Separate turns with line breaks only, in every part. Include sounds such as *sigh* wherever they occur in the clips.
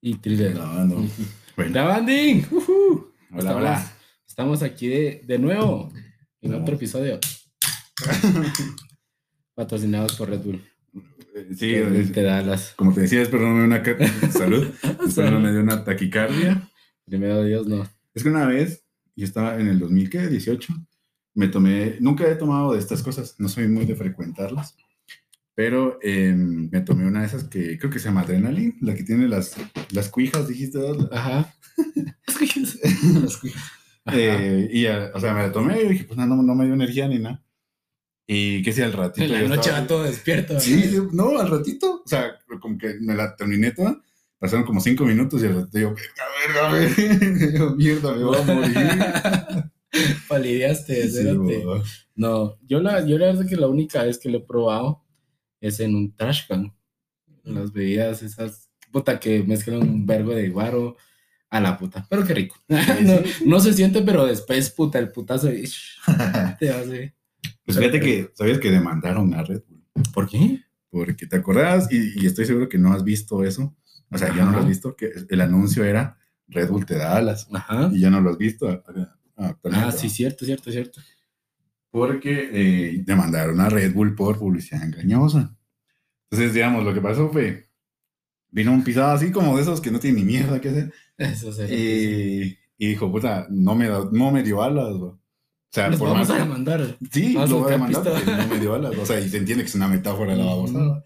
Y thriller.
Grabando. Bueno, hola,
estamos,
hola.
estamos aquí de, de nuevo en otro episodio. *laughs* Patrocinados por Red Bull.
Eh, Sí, es-
te da las.
como te decía, espero no me dé una *laughs* salud. espero no me dé una taquicardia.
Primero Dios, no.
Es que una vez, yo estaba en el 2018, me tomé, nunca he tomado de estas cosas, no soy muy de frecuentarlas, pero eh, me tomé una de esas que creo que se llama Adrenaline, la que tiene las, las cuijas, dijiste.
Ajá.
Las cuijas. *laughs* Eh, y, eh, o sea, me la tomé y dije, pues no, no, no me dio energía ni nada. Y que si al ratito.
En la noche
estaba-
va todo despierto.
Sí, sí, no, al ratito. O sea, como que me la terminé toda. Pasaron como cinco minutos y al ratito yo, verga, verga, *laughs* mierda, me voy a morir. *laughs*
Palideaste,
Sí.
No, yo la, yo la verdad que la única vez que lo he probado es en un trash can. Las bebidas esas, puta, que mezclan un vergo de guaro a la puta. Pero qué rico. *laughs* no, no se siente, pero después, puta, el putazo y- *laughs* te hace.
Pues fíjate que, ¿sabías que demandaron a Red Bull?
¿Por qué?
Porque te acordás, y, y estoy seguro que no has visto eso. O sea, ya no lo has visto, que el anuncio era Red Bull te da alas.
Ajá.
Y ya no lo has visto. ah,
sí, cierto, cierto, cierto.
Porque eh, demandaron a Red Bull por publicidad engañosa. Entonces, digamos, lo que pasó fue, vino un pisado así como de esos que no tienen ni mierda que hacer.
Eso sí.
Y, y dijo, puta, no me, no me dio alas, bro. O sea,
Nos
por
vamos
más-
a demandar.
Sí,
Vamos
lo voy a demandar no me dio alas. O sea, y se entiende que es una metáfora de la babosada.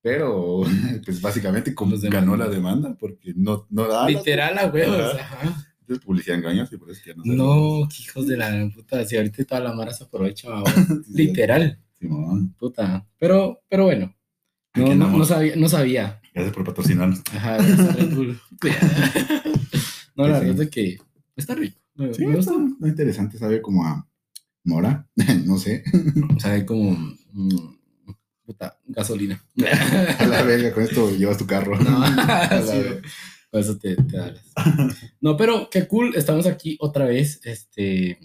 Pero, *laughs* pues básicamente como ganó la demanda porque no, no da alas.
Literal a huevos.
Ajá. Entonces, publicidad engañosa y por eso es que no
No, qué hijos de la puta. Si ahorita toda la mara se aprovecha. *laughs*
Sí,
Literal.
Simón,
Puta. Pero, pero bueno. No, no, no sabía, no sabía.
Gracias por patrocinarnos.
Ajá, *laughs* no, la
Sí, sí.
verdad es que está rico. Me,
Sí,
me gusta.
está interesante, sabe como a mora, *laughs* no sé.
Sabe como. mm, puta, gasolina.
A la verga, con esto llevas tu carro.
No,
A la
sí,
verga.
Por eso te, te da las- No, pero qué cool. Estamos aquí otra vez. Este.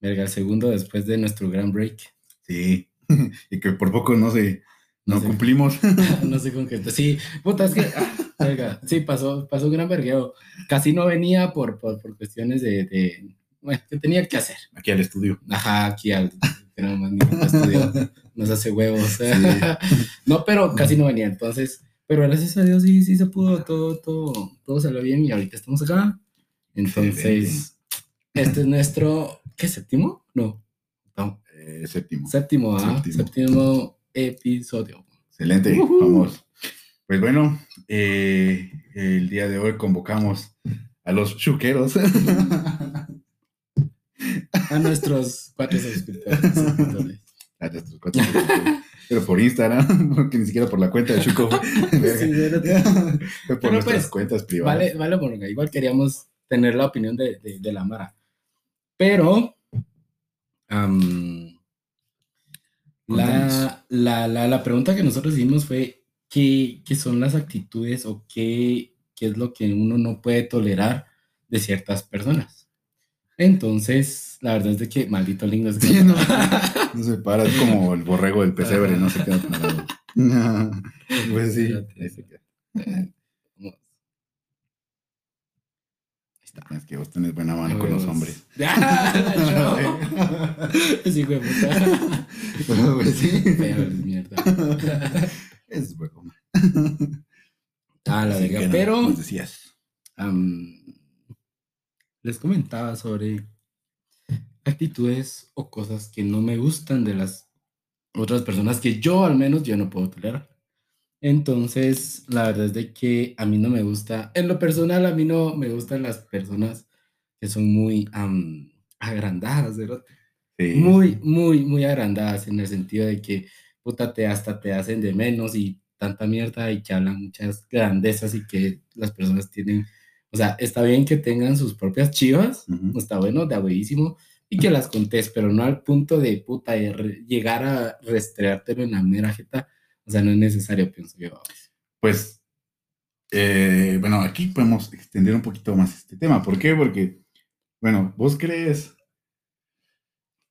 Verga, el segundo después de nuestro gran break.
Sí, *laughs* y que por poco no se, no
No sé.
cumplimos. *laughs*
no sé con qué. Sí, puta, es que. ah, verga, sí, pasó, pasó un gran vergueo. Casi no venía por, por, por cuestiones de, de. Bueno, que tenía que hacer.
Aquí al estudio.
Ajá, aquí al. No más ni estudio. Nos hace huevos. *laughs* no, pero casi no venía. Entonces, pero gracias a Dios sí, sí se pudo. Todo, todo, todo salió bien y ahorita estamos acá. Entonces, este es nuestro. ¿Qué séptimo? No. no
Eh, séptimo.
séptimo, ¿ah?
Séptimo.
Séptimo episodio.
Excelente, vamos. Pues bueno, eh, el día de hoy convocamos a los chuqueros. *laughs*
A nuestros cuatro suscriptores. suscriptores. *laughs*
A nuestros cuatro suscriptores. Pero por Instagram, *laughs* porque ni siquiera por la cuenta de Chuco. *laughs*
Sí, *laughs*
por
Pero
nuestras
pues,
cuentas privadas.
Vale, vale, porque igual queríamos tener la opinión de, de, de la Mara. Pero la, la, la, la pregunta que nosotros hicimos fue ¿qué, qué son las actitudes o qué, qué es lo que uno no puede tolerar de ciertas personas? Entonces, la verdad es de que maldito lindo es que
Sí, no, *laughs* no se para, es como el borrego del pesebre, no se queda parado. *laughs* pues sí, ahí se queda. *laughs*
Ahí está.
Es que vos tenés buena mano con los hombres.
¡Ah! Sí, güey, puta.
Pues sí.
Feo, eres mierda.
Es bueno.
Ah, la verga.
no,
Pero
nos decías.
Les comentaba sobre actitudes o cosas que no me gustan de las otras personas que yo al menos yo no puedo tolerar. Entonces, la verdad es de que a mí no me gusta, en lo personal a mí no me gustan las personas que son muy am, agrandadas, ¿verdad?
Sí.
muy, muy, muy agrandadas en el sentido de que, puta, te hasta te hacen de menos y tanta mierda y que hablan muchas grandezas y que las personas tienen, o sea, está bien que tengan sus propias chivas, está bueno, de buenísimo, y que las contés, pero no al punto de, puta, de llegar a restreártelo en la mera jeta, o sea, no es necesario, pienso yo.
Pues, eh, bueno, aquí podemos extender un poquito más este tema. ¿Por qué? Porque, bueno, vos crees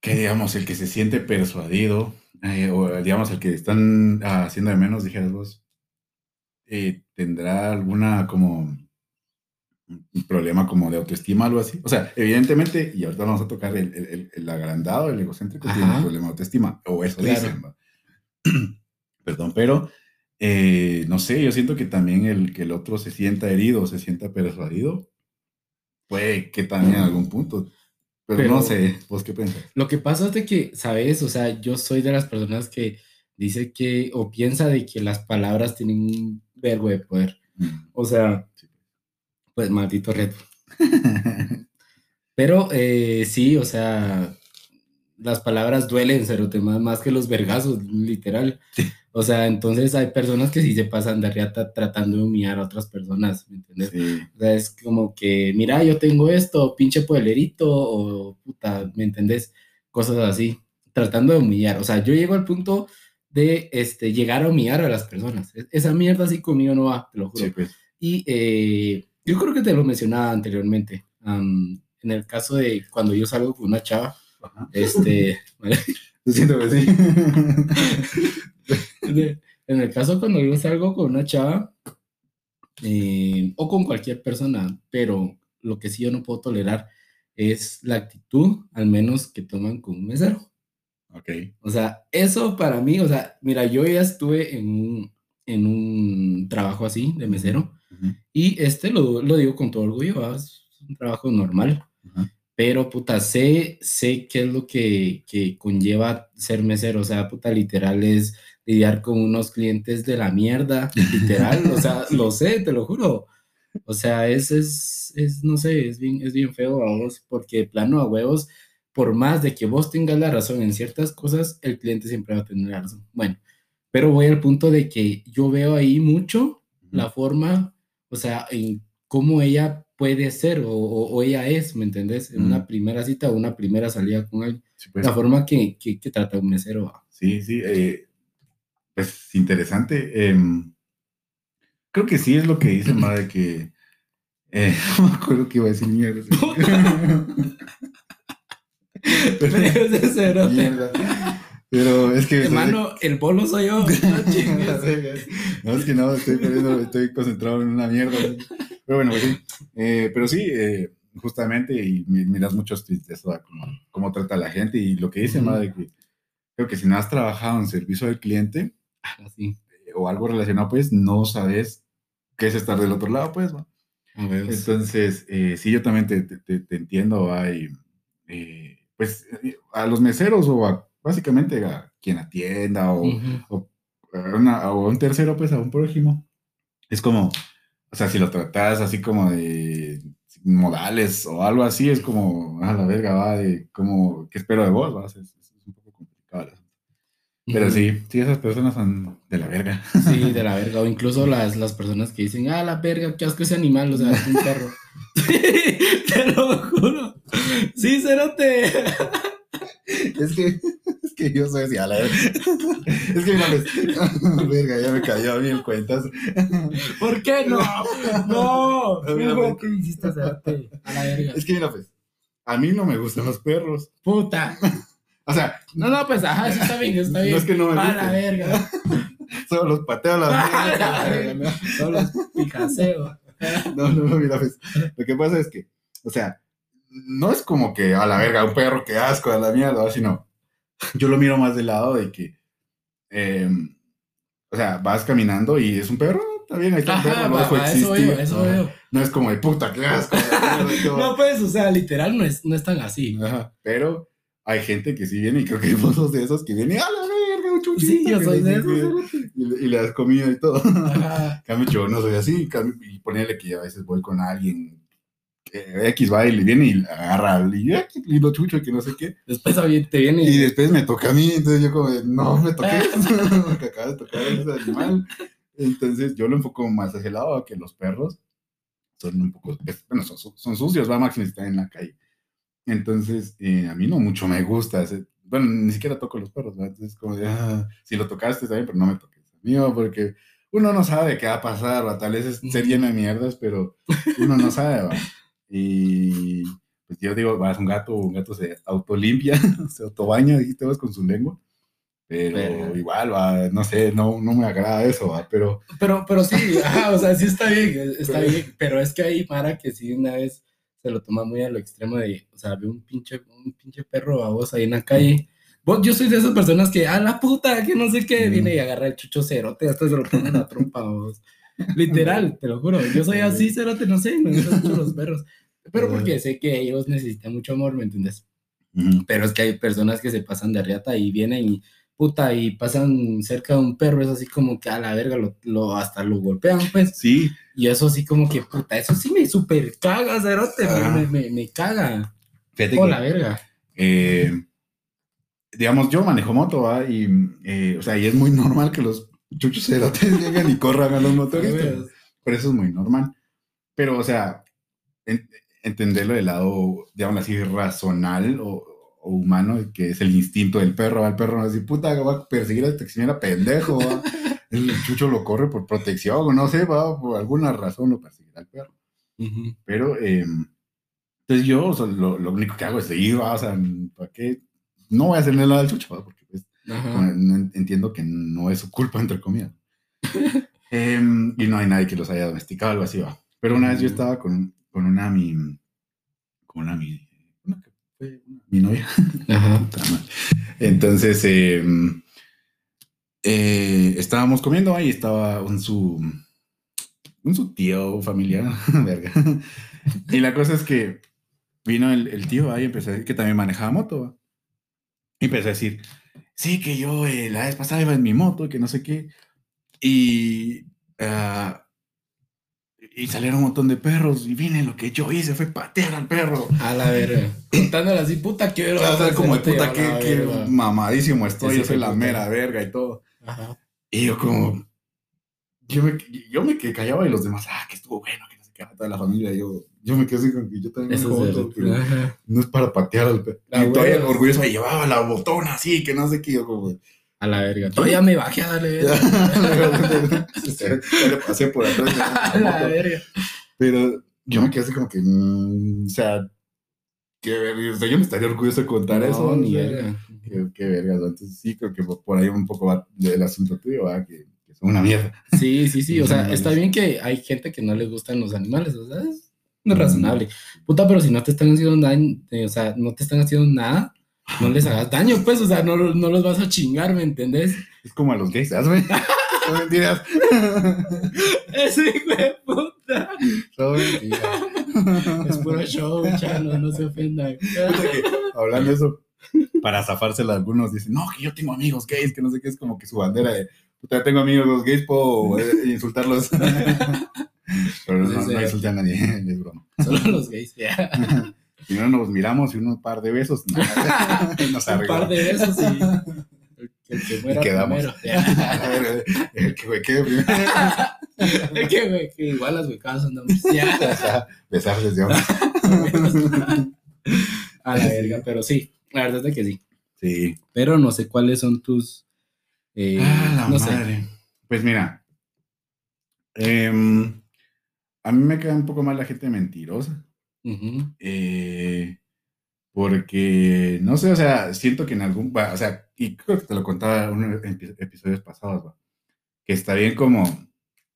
que, digamos, el que se siente persuadido, eh, o digamos, el que están haciendo de menos, dijeras vos, eh, tendrá alguna como un problema como de autoestima, algo así. O sea, evidentemente, y ahorita vamos a tocar el, el, el agrandado, el egocéntrico, tiene un problema de autoestima, o eso dicen. *clears throat* Perdón, pero eh, no sé, yo siento que también el que el otro se sienta herido, se sienta persuadido, puede que también en algún punto. Pero, no sé, ¿vos qué piensas?
Lo que pasa es de que, ¿sabes? O sea, yo soy de las personas que dice que, o piensa de que las palabras tienen un verbo de poder. Mm. O sea, pues maldito reto. Pero eh, sí, o sea, las palabras duelen, pero más, más que los vergazos, literal. O sea, entonces hay personas que sí se pasan de riata tratando de humillar a otras personas, ¿me entiendes? O sea, es como que, mira, yo tengo esto, pinche pueblerito, o puta, ¿me entendés? Cosas así, tratando de humillar. O sea, yo llego al punto de este, llegar a humillar a las personas. E, esa mierda así conmigo no va, te lo juro. Pues. Y eh, yo creo que te lo mencionaba anteriormente. en el caso de cuando yo salgo con una chava, este. *laughs* siento que sí. *laughs* en el caso cuando yo salgo con una chava, eh, o con cualquier persona, pero lo que sí yo no puedo tolerar es la actitud, al menos que toman con un mesero.
Ok.
O sea, eso para mí, o sea, mira, yo ya estuve en un, en un trabajo así de mesero y este lo, lo, digo con todo orgullo, es un trabajo normal. Pero, puta, sé, sé qué es lo que, que conlleva ser mesero. O sea, puta, literal es lidiar con unos clientes de la mierda, literal. o sea, *laughs* lo sé, te lo juro. O sea, es, es, es no sé, es bien, es bien feo, vamos, porque plano a huevos, por más de que vos tengas la razón en ciertas cosas, el cliente siempre va a tener la razón. Bueno, pero voy al punto de que yo veo ahí mucho la forma, o sea, en cómo ella puede ser o, ella es, ¿me entendés? En una primera cita o una primera salida con alguien. Pues. La forma que, que, trata un mesero.
Sí, sí, eh, pues interesante. Em, creo que sí es lo que dice, *clears throat* madre, que... Eh, *laughs* no me acuerdo que iba a decir mierda. *laughs* *laughs*
Pero, mierda. Pero es que. Hermano, el bolo soy yo. *laughs*
No, es que no, estoy perdiendo, estoy concentrado en una mierda. Pero bueno, pues sí. Eh, pero sí, eh, justamente, y miras muchos tweets de eso, como, cómo trata a la gente y lo que dice, madre, que creo que si no has trabajado en servicio al cliente
así,
eh, o algo relacionado, pues no sabes qué es estar del otro lado, pues, ¿no? Entonces, sí, yo también te, te, te entiendo, hay, pues, a los meseros o a básicamente a quien atienda o, o, a un tercero, pues a un prójimo. Es como, o sea, si lo tratas así como de modales o algo así, es como, a la verga, va, de como, ¿qué espero de vos? ¿va? Es, es, un poco complicado. Pero sí, sí, esas personas son de la verga.
Sí, de la *laughs* verga. O incluso las, las personas que dicen, ah, la verga, qué asco ese animal, o sea, es un perro. *laughs* te lo juro. Sí, cerote.
Es que, es que yo soy así a la vez. Es que no *laughs* Verga, ya me cayó a mí en cuentas.
¿Por qué no? No. *laughs* ¿Qué, ¿Qué hiciste hacerte? A la verga.
Es que mira, pues, a mí no me gustan los perros.
Puta. *laughs*
O sea.
No, no, pues, ajá, eso está bien, está bien.
No es que no me
A la verga.
Solo los pateo a la
verga. Solo los picaseo.
No, no, no, mira, pues, lo que pasa es que, o sea, no es como que a la verga, un perro, que asco, a la mierda, sino yo lo miro más del lado de que, em, o sea, vas caminando y es un perro, está bien, ahí está un perro,
no va, eso veo, eso veo.
No es como de puta, qué asco. *laughs*
no, pues, o sea, literal no es, no es tan así.
pero hay gente que sí viene y creo que hay fotos de esos que vienen a la verga, un chuchito.
Sí, yo soy de esos.
Y, le das comida y todo. *laughs* Cambio, yo no soy así. y ponerle que a veces voy con alguien X va y le viene y agarra y lindo chucho, que no sé qué.
Después te viene.
Y después me toca a mí, entonces yo como, no me *laughs* toques, *laughs* porque acaba de tocar ese animal. Entonces yo lo enfoco más hacia el lado, que los perros son un poco, bueno, son, sucios, va máximo están en la calle. Entonces, eh, a mí no mucho me gusta, bueno, ni siquiera toco los perros, entonces como de, ah, si lo tocaste está bien, pero no me toques mío, porque uno no sabe qué va a pasar, ¿va? tal vez es *laughs* ser lleno de mierdas, pero uno no sabe, ¿va? Y pues yo digo, vas un gato, un gato se autolimpia, *laughs* se autobaña, y te vas con su lengua. Pero
Verga.
igual, va, no sé, no, no me agrada eso, va, pero
Pero, pero sí, ajá, o sea, sí está bien, *laughs* está
Pero-
bien, pero es que hay Mara que sí una vez se lo toma muy a lo extremo de, o sea, ve un pinche, un pinche perro baboso ahí en la calle. Vos, yo soy de esas personas que, a la puta, que no sé qué, viene y agarra el chucho cerote, hasta se lo pone en la trompa, vos. *laughs* Literal, te lo juro, yo soy así, cerote, no sé, me gustan mucho los perros. Pero porque sé que ellos necesitan mucho amor, ¿me entiendes? Pero es que hay personas que se pasan de riata y vienen y puta y pasan cerca de un perro, es así como que a la verga lo, lo- hasta lo golpean, *laughs* pues.
sí,
Y eso así como que puta, eso sí me super caga, cerote, me,
Ajá.
me, me, me caga.
fíjate
Oh,
que,
la verga.
eh, digamos, yo manejo moto, ¿va? Y, eh, o sea, y es muy normal que los chuchos cerotes *laughs* lleguen y corran a los *laughs* motoristas. Por eso es muy normal. Pero, o sea, en- entenderlo del lado, digamos así, razonal o, o humano, que es el instinto del perro. ¿va? El perro no decir, puta, va a perseguir a este que se mira pendejo. ¿va? *laughs* El chucho lo corre por protección, o no sé, va, por alguna razón lo perseguirá el perro.
Ujú.
Pero, eh, entonces yo o sea, lo, lo único que hago es seguir, ¿va? o sea, ¿para qué? No voy a hacerle nada al chucho, ¿va? porque pues, no- entiendo que no es su culpa, entre comillas. *laughs* Em, y no hay nadie que los haya domesticado, algo así va. Pero una vez yo estaba con, con una mi, con una mi, una que fue mi novia. *laughs*
Ajá.
Entonces, em, eh, estábamos comiendo ahí, estaba un su, un su tío familiar, *laughs* verga. Y la cosa es que vino el, el tío ahí empezó a decir que también manejaba moto. Y empezó a decir, sí, que yo eh, la vez pasada iba en mi moto, que no sé qué. Y, ah, y salieron un montón de perros y vine, lo que yo hice fue patear al perro.
A la verga. Contándole así, puta, que
O sea, o sea, como de puta,
que
mamadísimo estoy, yo soy la mera verga y todo.
Ajá.
Y yo como, yo me, yo me quedé callado y los demás, ah, que estuvo bueno, que no sé qué, toda la familia. y Yo, yo me quedé así con que yo también pero
Ajá.
no es para patear al perro.
Ah,
y todavía orgulloso me llevaba la botona así, que no sé qué, yo como...
A la verga. Todavía me bajé a darle *laughs* verga.
ya le pasé por atrás. *laughs*
A la verga.
Pero yo me quedé así como que, mm, o sea, qué verga, o sea, yo me estaría orgulloso de contar
No,
eso.
ni verga.
Qué, qué vergas, ¿no? entonces sí creo que por ahí un poco va del asunto tuyo, ¿va? Que, que son una mierda.
Sí, sí, sí. O sea, está bien que hay gente que no les gustan los animales, o sea, es no es razonable. Puta, pero si no te están haciendo daño, eh, o sea, no te están haciendo nada, no les hagas daño, pues, o sea, no, no los vas a chingar, ¿me entendés?
Es como a los gays, güey? *laughs* Son mentiras.
Ese hijo de puta.
Son mentiras.
Es puro show, chano, no se ofendan.
Hablando de eso, para zafársela algunos dicen, no, que yo tengo amigos gays, que no sé qué, es como que su bandera de, puta, tengo amigos gays, puedo eh, insultarlos. *laughs* Pero no, no insulté a nadie, *laughs* es broma.
Solo los gays, ya.
No nos miramos y un par de besos, *laughs* nos
Un par de besos y el, *laughs* el que muera
Y quedamos.
primero. *laughs*
el que me quede primero.
Es que, güey, que igual las becadas andamos. Ya.
Besar desde ahora.
A la verga, pero sí, la verdad es que sí.
Sí.
Pero no sé cuáles son tus. eh,
Ah, la
no sé.
madre. Pues mira, em, a mí me queda un poco más la gente mentirosa. Eh, porque, no sé, o sea, siento que en algún, o sea, y creo que te lo contaba en episodios pasados, va, que está bien como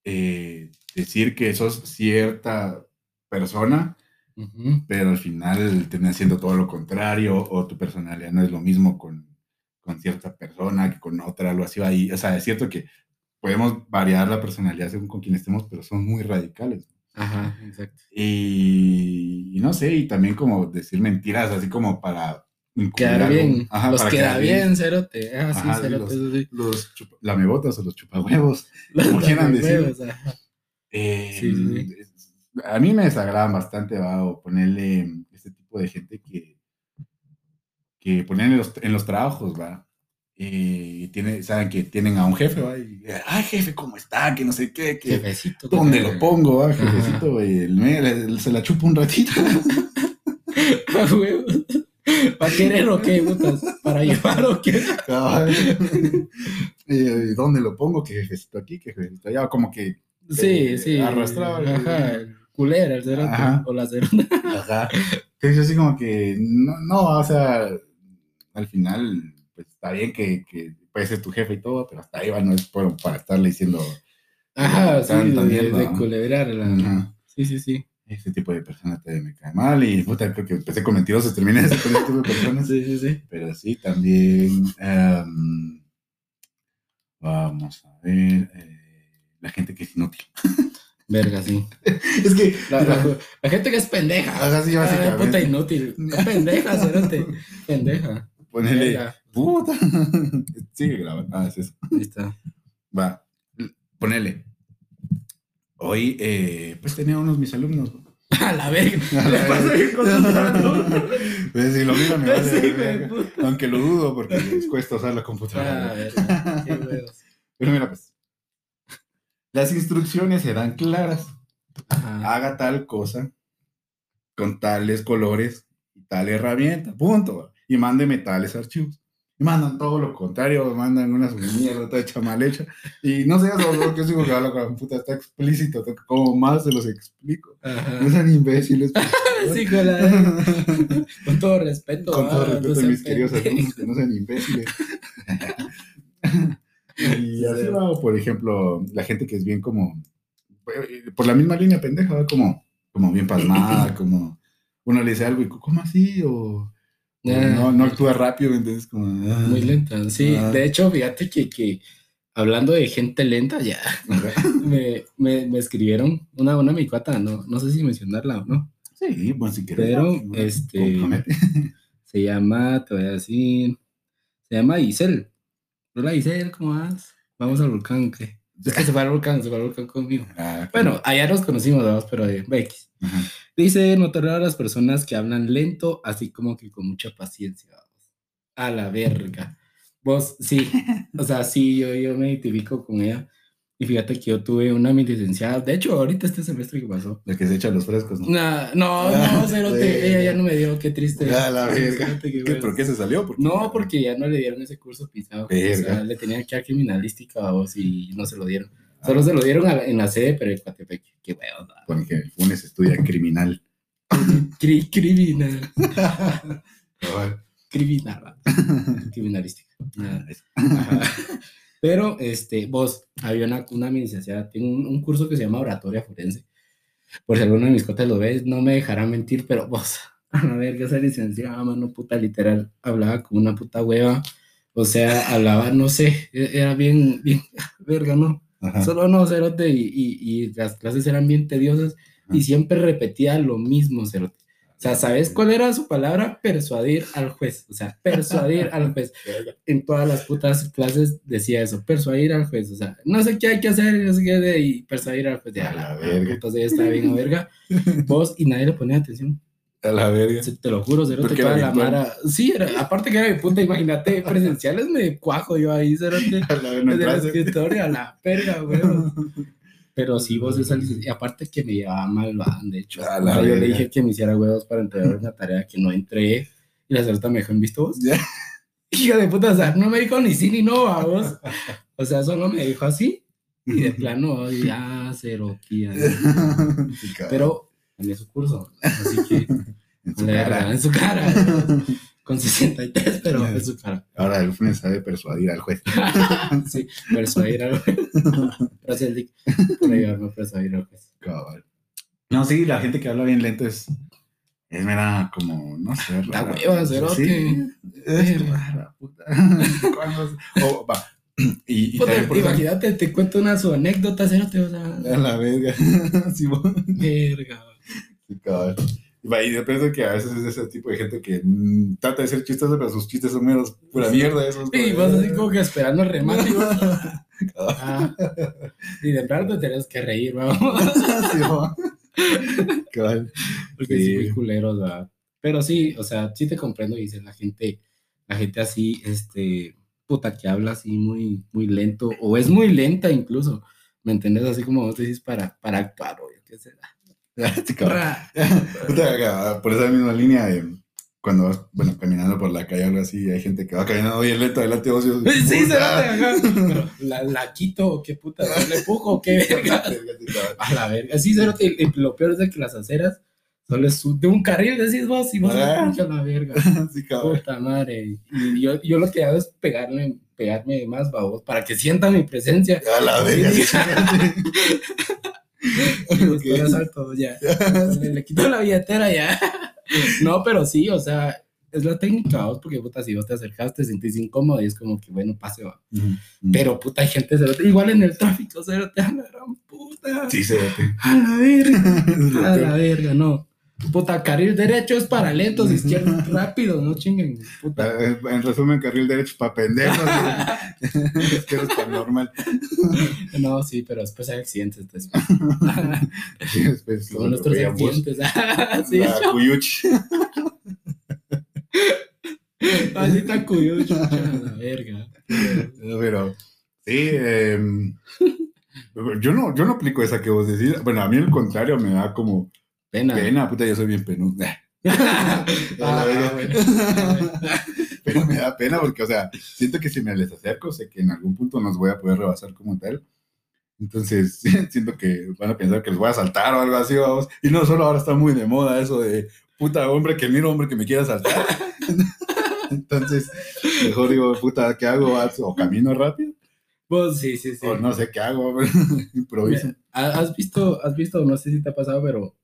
eh, decir que sos cierta persona, pero al final terminas siendo todo lo contrario, o tu personalidad no es lo mismo con, con cierta persona que con otra, algo así ahí. O sea, es cierto que podemos variar la personalidad según con quién estemos, pero son muy radicales.
Ajá, exacto.
Y, y no sé, y también como decir mentiras, así como para
Quedar bien.
Ajá,
los
para
queda
quedar
bien, cerote. Ah, sí,
Ajá,
cerote,
los-
sí.
Los chupa- lamebotas o los chupahuevos. *laughs*
Los
como quieran decir.
huevos, ajá.
Eh,
Sí, sí,
A mí me desagradan bastante, va, o ponerle este tipo de gente que, que ponen en los, en los trabajos, va. Y tiene, saben que tienen a un jefe, va, y, ay, jefe, ¿cómo está? Que no sé qué, que
Jefecito.
¿dónde lo pongo, va, jefecito? Y el se la chupa un ratito. *laughs*
¿Para querer o qué, putas? ¿Para llevar o qué?
Cabal. *laughs* ¿Y dónde lo pongo? Que jefecito aquí, que jefecito allá, como que
Sí,
Eh,
sí.
arrastraba
Ajá, el culera, el cerote.
Ajá.
O la cerota.
Ajá. Entonces, así como que, no, no, o sea, al final, pues está bien que, que puede ser tu jefe y todo, pero hasta ahí va, no es por- para estarle diciendo
Ajá, sí, de,
también,
de
¿no?
culebrarla.
Ajá.
Sí, sí, sí.
ese tipo de persona te me cae mal y puta, creo que empecé con mentirosos, terminé con ese tipo de personas. *laughs*
Sí, sí, sí.
Pero sí, también. em, vamos a ver. eh, la gente que es inútil. *laughs*
Verga, sí.
Es que.
La, la- la gente que es pendeja.
Ajá, sí,
Ah,
básicamente.
puta inútil. Pendeja, cerote. *laughs* Pendeja.
Ponele.
Verga.
Puta. *laughs* Sigue grabando. Ah, es eso.
Ahí está.
Va. Ponele. Hoy, eh, pues tenía unos mis alumnos. *laughs*
A la verga. *laughs*
A la verga. Pues si lo miro me vale.
Sí,
verga. Aunque lo dudo porque les cuesta usar la
Ah,
computadora.
huevos.
Pero mira, pues. Las instrucciones eran claras.
Ajá.
haga tal cosa con tales colores y tal herramienta, punto. Y mándeme tales archivos. Y mandan todo lo contrario, mandan una mierda toda hecha mal hecha. Y no sé, eso lo que yo digo que habla con la puta está explícito, como más se los explico. No sean imbéciles.
Sí, con, la- *laughs* con todo respeto.
Con todo
ah,
respeto
no
mis queridos alumnos, que no sean imbéciles. *laughs* y así va, por ejemplo, la gente que es bien como, por la misma línea pendeja, como, como bien pasmada, como uno le dice algo y ¿cómo así? O, no, no actúa rápido, ¿me entiendes? Como, ah,
Muy lenta, sí.
Ah.
De hecho, fíjate que, que hablando de gente lenta, ya *laughs* me, me, me escribieron una, una mi cuata, no, no sé si mencionarla o no.
Sí, bueno, si quieres.
Pero,
¿no?
este. *laughs* Se llama, te voy a decir, se llama Isel. Hola Isel, ¿cómo vas? Vamos al volcán, ¿qué? Es que se fue al volcán, se fue al volcán conmigo.
Ah,
Bueno, allá nos conocimos, vamos, pero de X.
ajá.
Dice, no tolero a las personas que hablan lento, así como que con mucha paciencia. A la verga. Vos, sí, o sea, sí, yo, yo me identifico con ella. Y fíjate que yo tuve una mi licenciada, de hecho, ahorita este semestre que pasó.
La que se echa los frescos, ¿no?
Nah, no,
Ah,
no, cerote,
verga.
ella ya no me dio, qué triste.
A la verga.
Cerote, qué
¿Qué,
huevos.
¿Por qué se salió?
No, porque ya no le dieron ese curso pisado. O sea, le tenían que dar criminalística a vos y no se lo dieron. Solo se lo dieron a- en la sede, pero en Coatepec. Qué huevos.
Porque Funes estudia criminal. *laughs*
Cri- criminal. Criminal. *laughs* Criminalística. Ah. *laughs* Pero, este, vos, había una, una licenciada, tiene un, un curso que se llama Oratoria Forense. Por si alguno de mis cotas lo ves, no me dejará mentir, pero vos, a la verga, esa licenciada, mano, puta, literal, hablaba como una puta hueva. O sea, hablaba, no sé, e- era bien, bien, verga, ¿no?
Ajá.
Solo no, cerote, y, y, y las clases eran bien tediosas y
Ajá.
siempre repetía lo mismo, cerote. O sea, ¿sabes cuál era su palabra? Persuadir al juez. O sea, persuadir *laughs* al juez. En todas las putas clases decía eso, persuadir al juez. O sea, no sé qué hay que hacer, no sé qué, y persuadir al juez. De,
A
a
la verga.
puta, sí, está bien, a verga. *laughs* Vos y nadie le ponía atención.
A la verga.
Sí, Te lo juro, cerote, toda la
virtual.
mara. Sí, era, aparte que era de puta, imagínate, presenciales me cuajo yo ahí, cerote. *laughs*
A la verga. no
Desde el
entraste.
escritorio a la verga, weón. *laughs* Pero sí, vos esa licencia, y aparte que me llevaba mal, van, de hecho.
A
O
la
sea, yo le dije que me hiciera huevos para entregar una tarea que no entregué, y la cerota me dejó en visto vos. *laughs* Hija de puta, o sea, no me dijo ni sí ni no a vos. O sea, solo me dijo así, y de plano, ya, cero,
cabrón.
Pero en su curso, así que,
En su
la
cara.
en su cara, *laughs* con 63, pero en su cara.
Ahora el Funes sabe persuadir al juez. *laughs*
Sí, persuadir al juez. *laughs* Gracias, Dick, por ayudarme a persuadir al juez.
Cabal. No, sí, la gente que habla bien lento es. Es mera como, no sé, rara.
hueva, cerote.
Sí, es rara, puta. O, va. *clears throat* Y, y por
imagínate, te cuento una su anécdota, cerote, o sea,
A la verga. Sí, vos.
verga.
Sí, cabal. Y y yo pienso que a veces es ese tipo de gente que mm, trata de ser chistoso, pero sus chistes son menos pura mierda. Esos,
Y vas así como que esperando el remate. y Ah, *laughs* y de pronto tenés que reír, vamos. *laughs*
Sí. Cabal.
Porque
Sí.
muy culeros, ¿verdad? Pero sí, o sea, sí te comprendo, dice la gente, la gente así, este, puta, que habla así muy, muy lento, o es muy lenta incluso, ¿me entiendes? Así como vos decís para, para actuar, o yo qué sé. *laughs*
Sí, *laughs* Por esa misma línea de cuando vas, bueno, caminando por la calle o algo así, hay gente que va caminando bien lento adelante de vos.
Sí, se ajá. *laughs* Pero, ¿La, la quito o qué puta? ¿Le empujo o qué verga? A la verga. Sí, cerote, y lo peor es de que las aceras Solo es de un carril, decís vos, y vos
Ah.
a la verga.
Sí, cabrón.
Puta madre. Y yo, yo lo que hago es pegarme, pegarme más babos para que sientan mi presencia.
A la verga. Sí,
Y después
Ok.
asalto, ya. Le, le quito la billetera ya. *laughs* No, pero sí, o sea, es la técnica, vos, porque puta, si vos te acercas, te sentís incómodo y es como que, bueno, pase, va. Pero puta, hay gente, cerote, igual en el tráfico, cerote, a la gran puta.
Sí, se
A la verga, *laughs* a la verga, no. Puta, carril derecho es para lentos, izquierdo rápido, no chinguen, puta.
En resumen, carril derecho para pendejos. *laughs* eres tan normal.
No, sí, pero después hay accidentes después. *laughs*
Sí, después
Como
lo
nuestros accidentes. *laughs* sí,
La Cuyuchi.
maldita cuyucho, a la verga.
Pero, sí, em, yo, no, yo no aplico esa que vos decís. Bueno, a mí al contrario me da como
Pena.
pena, puta, yo soy bien penudo. *laughs*
Ah.
Pero me da pena porque, o sea, siento que si me les acerco, sé que en algún punto nos voy a poder rebasar como tal. Entonces, *laughs* siento que van a pensar que les voy a saltar o algo así, vamos. Y no solo ahora está muy de moda eso de puta hombre que miro hombre que me quiera saltar. *laughs* Entonces, mejor digo, puta, ¿qué hago? ¿O camino rápido?
Vos, sí, sí, sí.
O no sé qué hago, improviso.
¿Has visto, has visto, no sé si te ha pasado, pero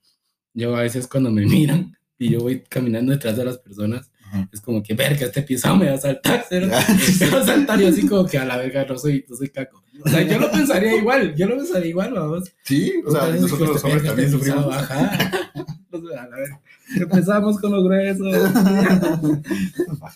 yo a veces cuando me *laughs* miran y yo voy caminando detrás de las personas,
Ajá.
es como que, verga, este pisado me va a saltar, *laughs* ¿cero? me va a saltar y así como que a la verga no soy, no soy caco. O sea, yo lo pensaría igual, yo lo pensaría igual, vamos.
Sí, o sea, nosotros los hombres también sufrimos.
Ajá. Entonces, *laughs* a la verga. Empezamos con los gruesos.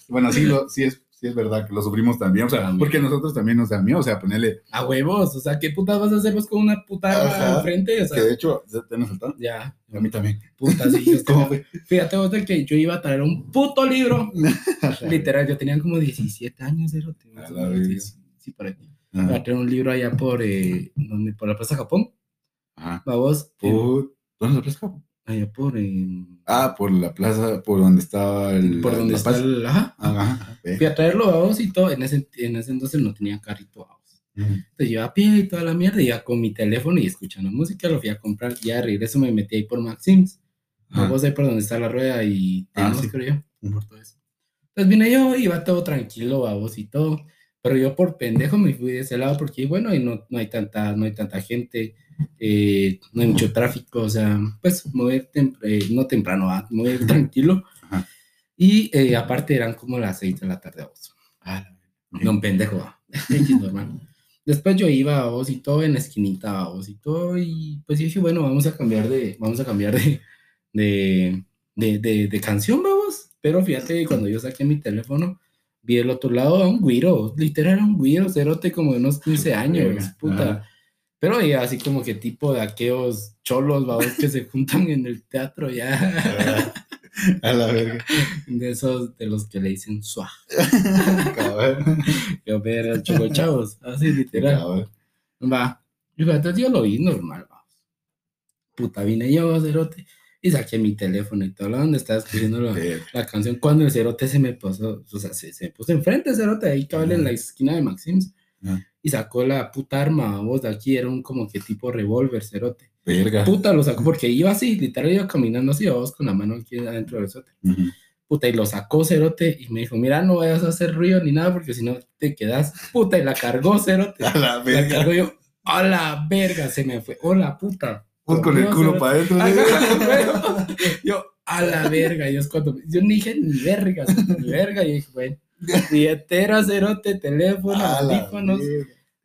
Bueno, sí, lo- sí, es, sí es verdad que lo sufrimos también, o sea,
También.
porque nosotros también nos da miedo, o sea, ponerle,
A huevos, o sea, ¿qué putas vas a hacer vos con una puta arma
Ajá.
enfrente? O sea,
que de hecho, ¿te han asaltado?
ya,
A mí también.
puta, sí. *laughs*
¿Cómo fue?
Fíjate vos de que yo iba a traer un puto libro. *laughs* Literal, yo tenía como 17 años, ¿cero?
A la verga.
Sí, sí, por ahí. Iba a traer un libro allá por, eh, donde, por la Plaza Japón.
Ajá.
Vamos, eh,
Por- ¿Dónde es la plaza? Japón?
Allá por, eh,
Ah, por la plaza, por donde estaba el.
por donde está el, ajá.
Ajá. ve.
Fui a traerlo, vamos, y todo. En ese, en ese entonces no tenía carrito, vamos.
Ujú.
Entonces yo a pie y toda la mierda, iba con mi teléfono y escuchando música, lo fui a comprar. Ya de regreso me metí ahí por Maxims.
Ajá.
Vamos ahí por donde está la rueda y
Ah,
tenemos,
sí.
creo yo. Por todo eso. Entonces vine yo, iba todo tranquilo, babos y todo, pero yo por pendejo me fui de ese lado porque, bueno, y no, no hay tanta, no hay tanta gente, eh, no hay mucho tráfico, o sea, pues mover tem- eh, no temprano, ah, mover tranquilo.
Ajá.
Y eh, aparte eran como las 6 de la tarde.
Ah, la-
No, un pendejo, *laughs* ah, normal. Después yo iba a vos y todo en la esquinita a vos y todo y pues yo dije, bueno, vamos a cambiar de, vamos a cambiar de, de, de, de, de canción, vamos. Pero fíjate, que cuando yo saqué mi teléfono, vi el otro lado a un güiro, literal era un güiro, cerote como de unos 15 *laughs* años, puta.
ajá.
Pero ya así como que tipo de aquellos cholos, vamos, que se juntan en el teatro ya, *laughs*
A la verga.
de esos de los que le dicen suá.
Cabrón. *laughs*
Yo ver chicos chavos, así literal.
Cabrón.
Va. Y fíjate, yo lo vi normal, vamos. Puta, vine yo, cerote, y saqué mi teléfono y todo, donde estaba escuchando la, la canción. Cuando el cerote se me pasó, o sea, se, se me puso enfrente, cerote, ahí cabal en la esquina de Maxims, y sacó la puta arma, vos de aquí, era un como que tipo revólver, cerote.
Verga.
Puta, lo sacó porque iba así, literal, iba caminando así, vos con la mano aquí adentro del cerote. Puta, y lo sacó cerote, y me dijo, mira, no vayas a hacer ruido ni nada, porque si no te quedas, puta, y la cargó cerote.
A la
La
verga.
cargo yo, a la verga, se me fue, hola puta.
Con el culo para adentro.
Bueno, yo, a la verga, yo es cuando, yo ni dije ni verga, ni verga, y dije, bueno, billetera, cerote, teléfono, audífonos,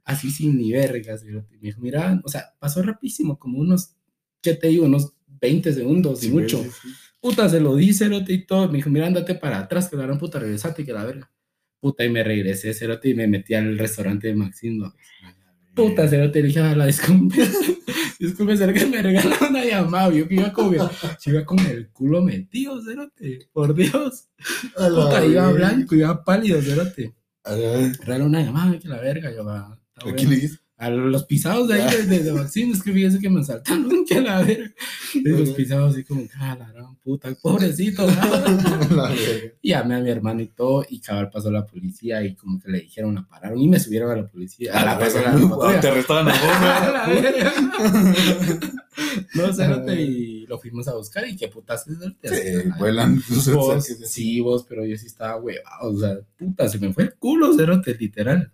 así sin ni verga, cerote. Me dijo, mira, o sea, pasó rapidísimo, como unos, ¿qué te digo? Unos 20 segundos y
Sí,
mucho.
sí.
Puta, se lo di, cerote, y todo. Me dijo, mira, ándate para atrás, que la gran puta, regresate, que la verga. Puta, y me regresé, cerote, y me metí al restaurante de Maximo. Puta, cerote, le dije a la *laughs* disculpe. disculpe, será que me regaló una llamada. Yo que iba con, iba con el culo metido, cerote. Por Dios. Puta, iba blanco, iba pálido, cerote.
A la-
Regala una llamada, que la verga, yo
¿A quién le dices?
A los pisados de ahí, de, de, de *laughs* es que fíjese que me asaltaron, *laughs* que la verga. Y los pisados así como, ah, la gran puta, pobrecito. ¿no?". *laughs*
A.
Y llamé a mi hermano y todo, y cabal pasó la policía y como que le dijeron, la pararon y me subieron a la policía. A la, a la.
Te arrestaban a vos,
A la
¿no?
cerote, y lo fuimos a buscar y qué putas es el
Sí, vuelan.
sí, vos, pero yo sí estaba huevado, o sea, puta, se me fue el culo, cerote, literal.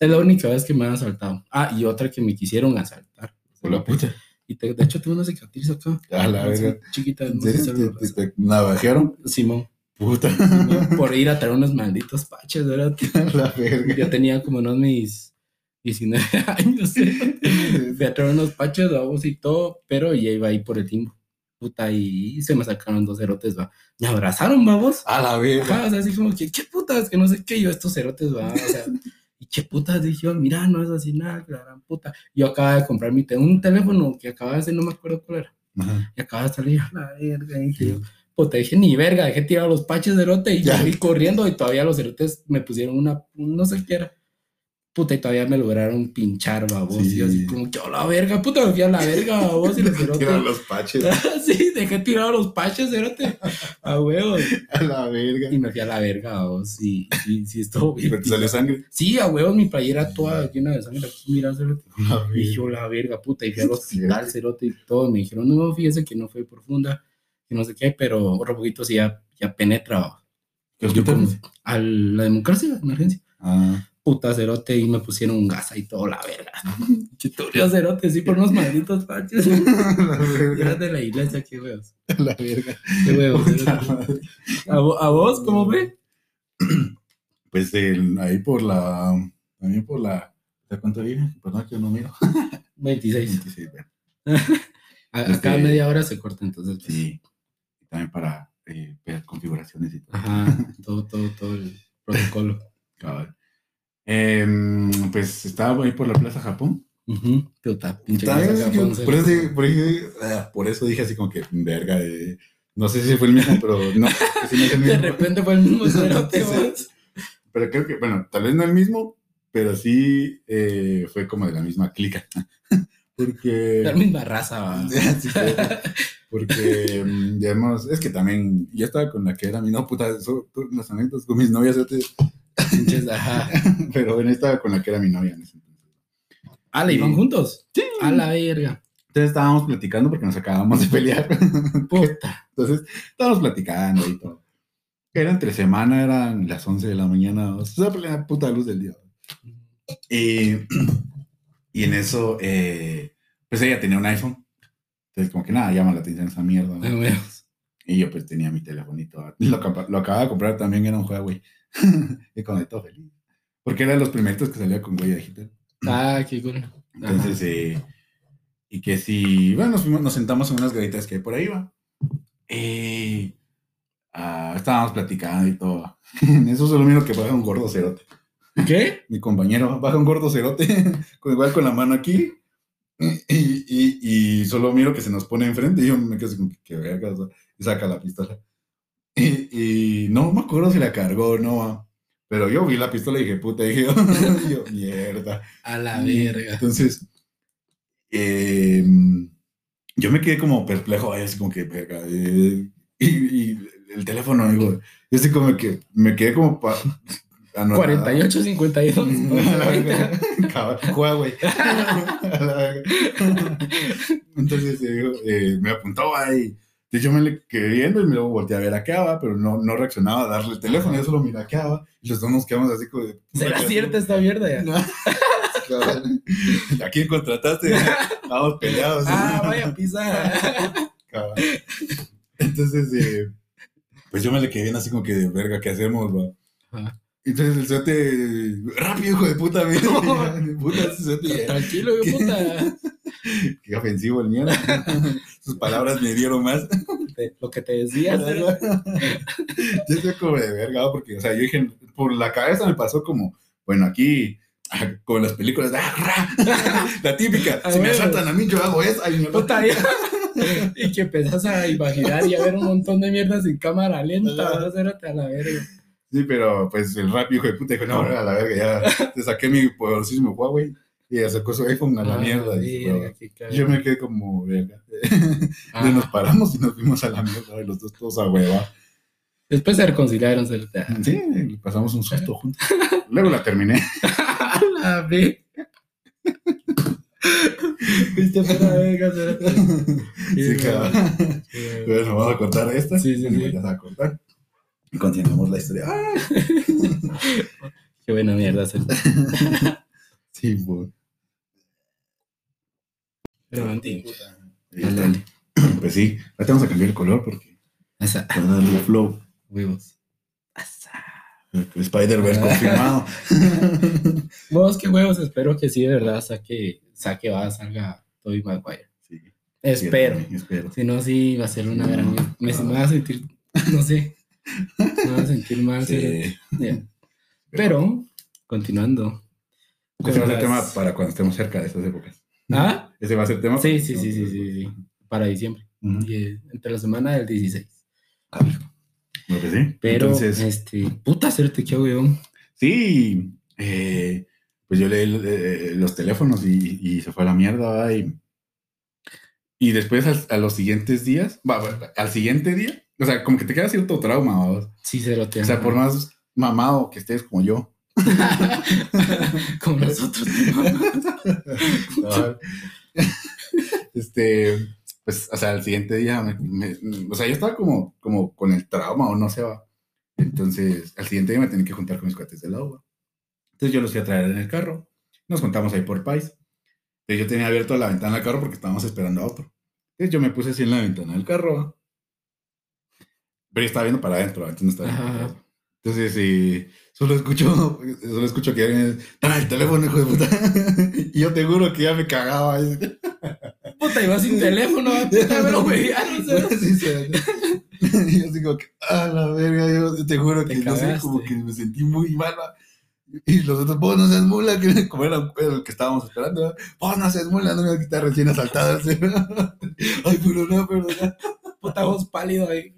Es la única vez que me han asaltado. Ah, y otra que me quisieron asaltar.
Por la puta.
Y te- de hecho tengo una cicatriz acá.
A la verga.
Chiquita,
¿En
no
te navajearon?
Simón,
Puta.
Simón, por ir a traer unos malditos paches, ¿verdad? *laughs*
la verga.
Yo tenía como unos mis 19 *laughs* años. Fui a traer unos paches, vamos y todo, pero ya iba ahí por el limbo. Puta, y se me sacaron dos cerotes, va. Me abrazaron, vamos.
A la verga.
Ajá, o sea, así como que, ¿qué putas? Que no sé qué, yo estos cerotes, va. O sea, qué putas, dije yo, mira, no es así nada, que la gran puta. Yo acababa de comprar mi te- un teléfono que acababa de hacer, no me acuerdo cuál era.
Ajá.
Y acaba de salir a la verga. Y dije yo, puta, dije ni verga, dejé tirar los paches de erote y
Ya.
salí corriendo y todavía los erotes me pusieron una, no sé qué era. Puta, y todavía me lograron pinchar, babos. Y yo así
Sí.
como que, a la verga, puta, me fui a la verga, babos. Y *laughs*
Tiran
erotes.
los paches. *laughs*
sí, dejé tirados los paches, erote. A huevos. *laughs*
A la verga.
Y me fui a la verga, babos. Sí, sí, sí, estuvo
Y
bien.
te salió sangre.
Sí, a huevos, mi playera toda llena de sangre. Mira, cerote.
La
Y yo la verga, puta, y fui al hospital, cerote, y todo. Me dijeron, no, fíjese que no fue profunda, que no sé qué, pero otro poquito sí ya, ya penetra
¿Qué
yo a la democracia, emergencia.
Ah.
Puta cerote, y me pusieron un gas y todo, la verga. *laughs* Chiturio cerote, sí, por unos malditos paches. *laughs*
la
Era
verga.
de la iglesia, qué huevos.
La verga.
Qué huevos. ¿A, vo- a vos cómo fue? *clears throat*
Pues el- ahí por la. También por la. ¿De cuánto dije? Perdón que yo no miro.
26.
26, bueno.
A, a
Este-
cada media hora se corta, entonces. pues,
Sí. Y también para eh, ver configuraciones y todo.
Ajá, *laughs* todo, todo, todo el protocolo.
Cabal. Em, pues estaba ahí por la Plaza Japón.
Puta,
por, eso, por, ah, por eso dije así como que verga. eh, no sé si fue el mismo, pero no. sí no es el
De
mismo.
repente fue el mismo *laughs* cerote.
Pero creo que, bueno, tal vez no el mismo, pero sí eh, fue como de la misma clica. Porque.
La misma raza. *laughs*
Sí, porque, mm, digamos, es que también yo estaba con la que era mi no puta, eso, los anécdotas con mis novias, te-
ajá. *laughs*
pero bueno, estaba con la que era mi novia en ese entonces.
Ah, ¿le iban juntos? Sí. A la verga.
Entonces estábamos platicando porque nos acabamos de pelear. *laughs*
Puta.
Entonces estábamos platicando y todo. Era entre semana, eran las 11 de la mañana, o sea, plena puta luz del día. Y, *clears throat* y en eso, eh, pues ella tenía un iPhone. Entonces, como que nada, llama la atención esa mierda. ¿no?
Ah.
Y yo pues tenía mi telefonito. *laughs* Lo, lo acababa de comprar también, era un Huawei. *laughs* y con todo feliz. Porque era de los primeritos que salía con huella digital.
Ah, qué cool.
Entonces, eh, y que si, bueno, nos, fuimos- nos sentamos en unas garitas que hay por ahí, va. Y ah, estábamos platicando y todo. En *laughs* eso solo miro que baja un gordo cerote.
¿Qué?
Mi compañero baja un gordo cerote, *laughs* con, igual con la mano aquí. Y, y, y solo miro que se nos pone enfrente y yo me quedo así como que, verga, o sea, y saca la pistola. Y, y no me acuerdo si la cargó o no, pero yo vi la pistola y dije, puta, dije *laughs* yo, yo, mierda.
A la
Y
verga.
Entonces, eh, yo me quedé como perplejo, así como que, verga, eh, y, y el teléfono, digo, yo así como que me quedé como pa, anonadado.
48, 52.
A la verga. Cabal, Huawei. A la verga. Entonces eh, eh, me apuntó ahí. Entonces yo me le quedé viendo y me luego volteé a ver a Keaba, pero no, no reaccionaba a darle el teléfono, yo solo miré a Keaba y los dos nos quedamos así como de...
¿Será cierta esta mierda ya?
No. *laughs* ¿A quién contrataste? *laughs* Estábamos peleados.
Ah, vaya pizza. *laughs*
Cabal. Entonces, eh, pues yo me le quedé bien así como que de verga, ¿qué hacemos? va? Entonces el suete, rápido, hijo de puta, mira, de puta, *laughs*
Tranquilo, hijo de puta. *laughs*
qué ofensivo el mierda. *laughs* Sus palabras me dieron más.
Lo que te decía.
yo estoy como de verga, porque, o sea, yo dije, por la cabeza me pasó como, bueno, aquí, ah, como en las películas, ah, ra, la típica,
Ah,
si me asaltan a mí, yo hago eso. Ay,
ya. Y que empezás a imaginar y a ver un montón de mierdas en cámara lenta. Vas a la verga.
Sí, pero pues el rap, hijo de puta, dijo, no, a la verga, ya te saqué mi poderosísimo Huawei y ya sacó su iPhone a la
Ah,
mierda. y,
verga,
yo me quedé como, verga. *laughs*
Ah.
Nos paramos y nos fuimos a la mierda, y los dos todos a hueva.
Después se reconciliaron. Se...
Sí, pasamos un susto juntos. *laughs* Luego la terminé. *laughs*
A la verga. Viste para verga.
Sí, cabrón. Bueno, vamos a cortar esta.
Sí, sí, sí.
Ya se va a cortar. Y continuamos la historia. ¡Ah! *laughs*
Qué buena mierda. *laughs*
Sí, pues.
Pero, Dale.
Pues sí, ahorita vamos a cambiar el color porque
Asa,
para darle flow.
huevos.
Spider-Verse confirmado. *laughs*
Vos, qué huevos, espero que sí, de verdad, saque, saque, va, salga Tobey Maguire.
Sí,
Espero.
sí, espero.
Si no, sí va a ser una gran. Me, me va a sentir, no sé. *laughs* Me va a sentir mal.
Sí.
Pero, continuando.
Ese va a ser tema para cuando estemos cerca de estas épocas.
¿Ah?
Ese va a ser tema.
Sí, sí, sí, sí, sí, sí. Para diciembre. Eh, entre la semana del 16.
Lo que sí.
Pero,
Entonces,
este, puta, hacerte qué weón.
sí, eh, pues yo leí eh, los teléfonos y, se fue a la mierda. Y, y después al- a, los siguientes días, va, va, al siguiente día, o sea, como que te queda cierto trauma, ¿va?
Sí, se lo te
O sea, por más mamado que estés como yo. *laughs*
Como nosotros. *laughs*
este, pues, o sea, al siguiente día, me- me- o sea, yo estaba como, como con el trauma o no sé, va. Entonces, al siguiente día me tenía que juntar con mis cuates del agua. Entonces yo los fui a traer en el carro. Nos juntamos ahí por Pais. Entonces yo tenía abierto la ventana del carro porque estábamos esperando a otro. Entonces yo me puse así en la ventana del carro. Pero yo estaba viendo para adentro, ¿va? entonces no estaba viendo para adentro. Entonces, sí, solo escucho, *laughs* solo escucho que alguien el teléfono, hijo de puta. *laughs* y yo te juro que ya me cagaba.
Puta, iba sin teléfono, puta, me lo. *laughs*
Y yo así como que, a la verga, yo te juro que no sé, como que me sentí muy mal. Y los otros, vos no seas mula, que *laughs* como era el que estábamos esperando, vos no seas mula, no me vas a quitar recién asaltada. *laughs* Ay, pero no, pero no.
Puta voz pálido ahí.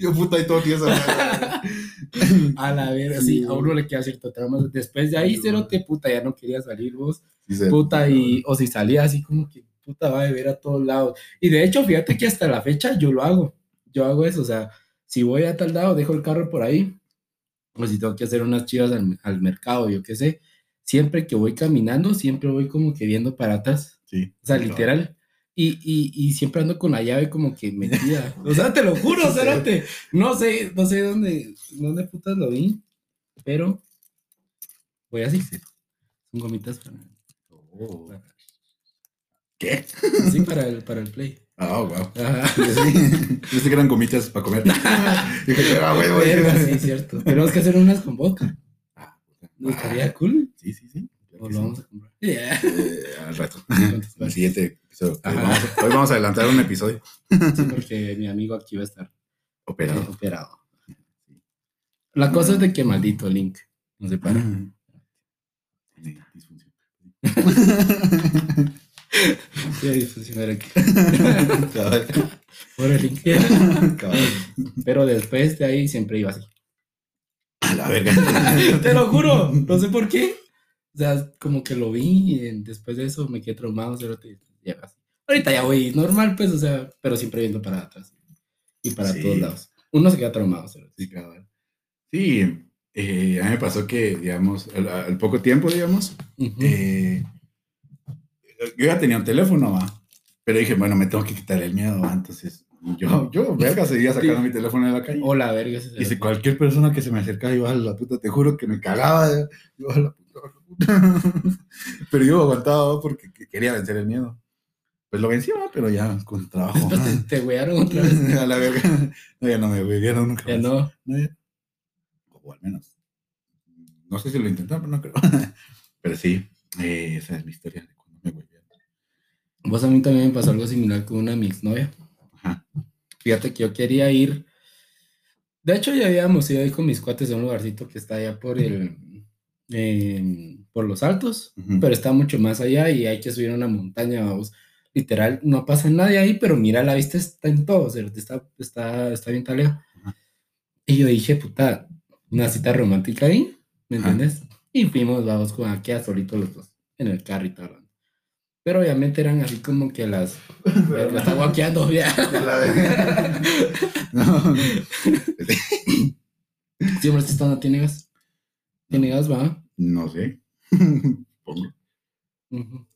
Yo puta y todo tieso. *laughs*
A la verga,
Sí.
sí, a uno le queda cierto trauma. Después de ahí, cerote, puta, ya no quería salir vos.
Sí,
Puta, y, o si salía así como que, puta, va a beber a todos lados. Y de hecho, fíjate que hasta la fecha yo lo hago. Yo hago eso, o sea, si voy a tal lado, dejo el carro por ahí. O si tengo que hacer unas chivas al, al mercado, yo qué sé. Siempre que voy caminando, siempre voy como que viendo para atrás.
Sí.
O sea, literal. Y, y, y siempre ando con la llave como que metida. *laughs* O sea, te lo juro,
Sí.
cérate. No sé, no sé dónde, dónde putas lo vi, pero voy así. Son gomitas para,
Oh.
para-
¿Qué?
sí, para el, para el play.
Ah, wow.
Ajá.
Sí. *laughs* Pensé que eran gomitas para comer. *laughs* Dije, ah, güey, güey.
Sí, cierto. Tenemos que hacer unas con vodka.
Ah.
¿No estaría cool?
Sí, sí, sí.
O lo vamos a comprar. Yeah.
Eh, al rato. *laughs* El siguiente episodio. Hoy vamos, a, hoy vamos a adelantar un episodio.
Sí, porque mi amigo aquí va a estar
Operado.
operado. La cosa es de que maldito Link no se para.
Tiene disfunción.
Aquí. *laughs*
Cabal.
Pobre Link.
Cabal.
Pero después de ahí siempre iba así.
A la verga.
Te lo juro, no sé por qué. O sea, como que lo vi y después de eso me quedé traumado. cerote, y ya. Ahorita ya voy normal, pues, o sea, pero siempre viendo para atrás y para
Sí.
todos lados. Uno se queda traumado. cerote.
Sí, cabal. Sí, eh, a mí me pasó que, digamos, al, al poco tiempo, digamos, eh, yo ya tenía un teléfono, va. Pero dije, bueno, me tengo que quitar el miedo, va. Entonces, yo, yo, verga, seguía sacando
Sí.
mi teléfono de la calle.
O la verga.
Y si cualquier persona que se me acercaba iba a la puta, te juro que me cagaba. eh. Yo a la puta, a la puta. *laughs* Pero yo aguantaba porque que- quería vencer el miedo. Pues lo vencí, ¿va? pero ya con trabajo.
Después te, te wearon otra vez. *laughs*
a la verga. No, ya no me huevieron nunca.
Ya
más.
no.
No, ya. O al menos. No sé si lo intentaron, pero no creo. *laughs* Pero sí, eh, esa es mi historia de cuando me huevieron.
Vos a mí también me pasó algo similar con una mi exnovia.
Ajá.
Fíjate que yo quería ir. De hecho, ya habíamos ido ahí con mis cuates a un lugarcito que está allá por el. em, por los altos, pero está mucho más allá y hay que subir una montaña, vamos. Literal, no pasa nadie ahí, pero mira, la vista está en todo, o sea, está, está, está bien taleo.
Ajá.
Y yo dije, puta, una cita romántica ahí, ¿me entiendes? Y fuimos, vamos, con aquí a solitos los dos, en el carro y tal. Pero obviamente eran así como que las. Me está guaqueando, ya.
La. No.
Hombre, esto no tiene gas. Tiene gas, va.
No sé. *laughs* Pongo.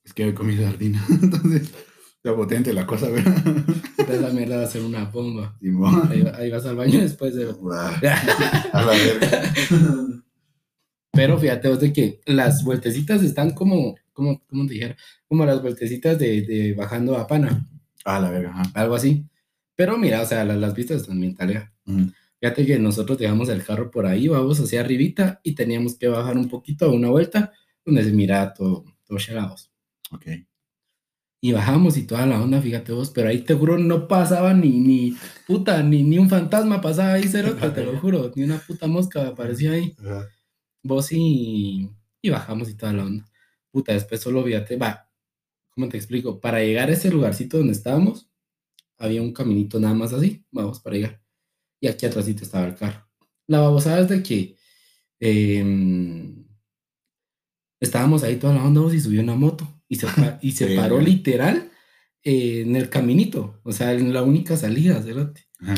Es que he comido sardina. *laughs* Entonces, está potente la cosa, ¿verdad?
Esa mierda va a ser una bomba. Ahí, ahí vas al baño después de... *laughs*
A la verga.
Pero fíjate vos de que las vueltecitas están como, como, como te dijera, como las vueltecitas de, de bajando a Pana,
A la verga, ajá.
algo así. Pero mira, o sea, las, las vistas están bien talega.
Ujú.
Fíjate que nosotros dejamos el carro por ahí, vamos hacia arribita y teníamos que bajar un poquito a una vuelta donde se mira todo, todo chelados.
Ok.
Y bajamos y toda la onda, fíjate vos, pero ahí te juro no pasaba ni, ni, puta, ni, ni un fantasma pasaba ahí, cero, te lo *laughs* juro, ni una puta mosca aparecía ahí.
Ajá.
vos y, y bajamos y toda la onda. Puta, después solo fíjate, va, ¿cómo te explico? Para llegar a ese lugarcito donde estábamos, había un caminito nada más así, vamos para llegar. Y aquí atrásito estaba el carro. La babosada es de que em, estábamos ahí toda la onda y subió una moto y se, y se *laughs* paró literal eh, en el caminito, o sea, en la única salida, cerote.
Ajá.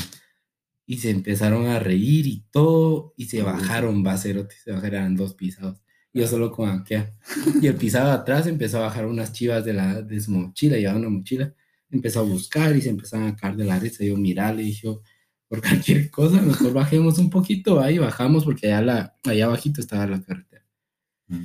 Y se empezaron a reír y todo, y se bajaron, va, cerote, se bajaron dos pisados. Yo solo con Akea. Y el pisado atrás empezó a bajar unas chivas de, la, de su mochila, llevaba una mochila. Empezó a buscar y se empezaron a caer de la risa. Yo, mira, le dije, por cualquier cosa, mejor bajemos un poquito, ahí bajamos, porque allá, la, allá abajito estaba la carretera.
Ujú.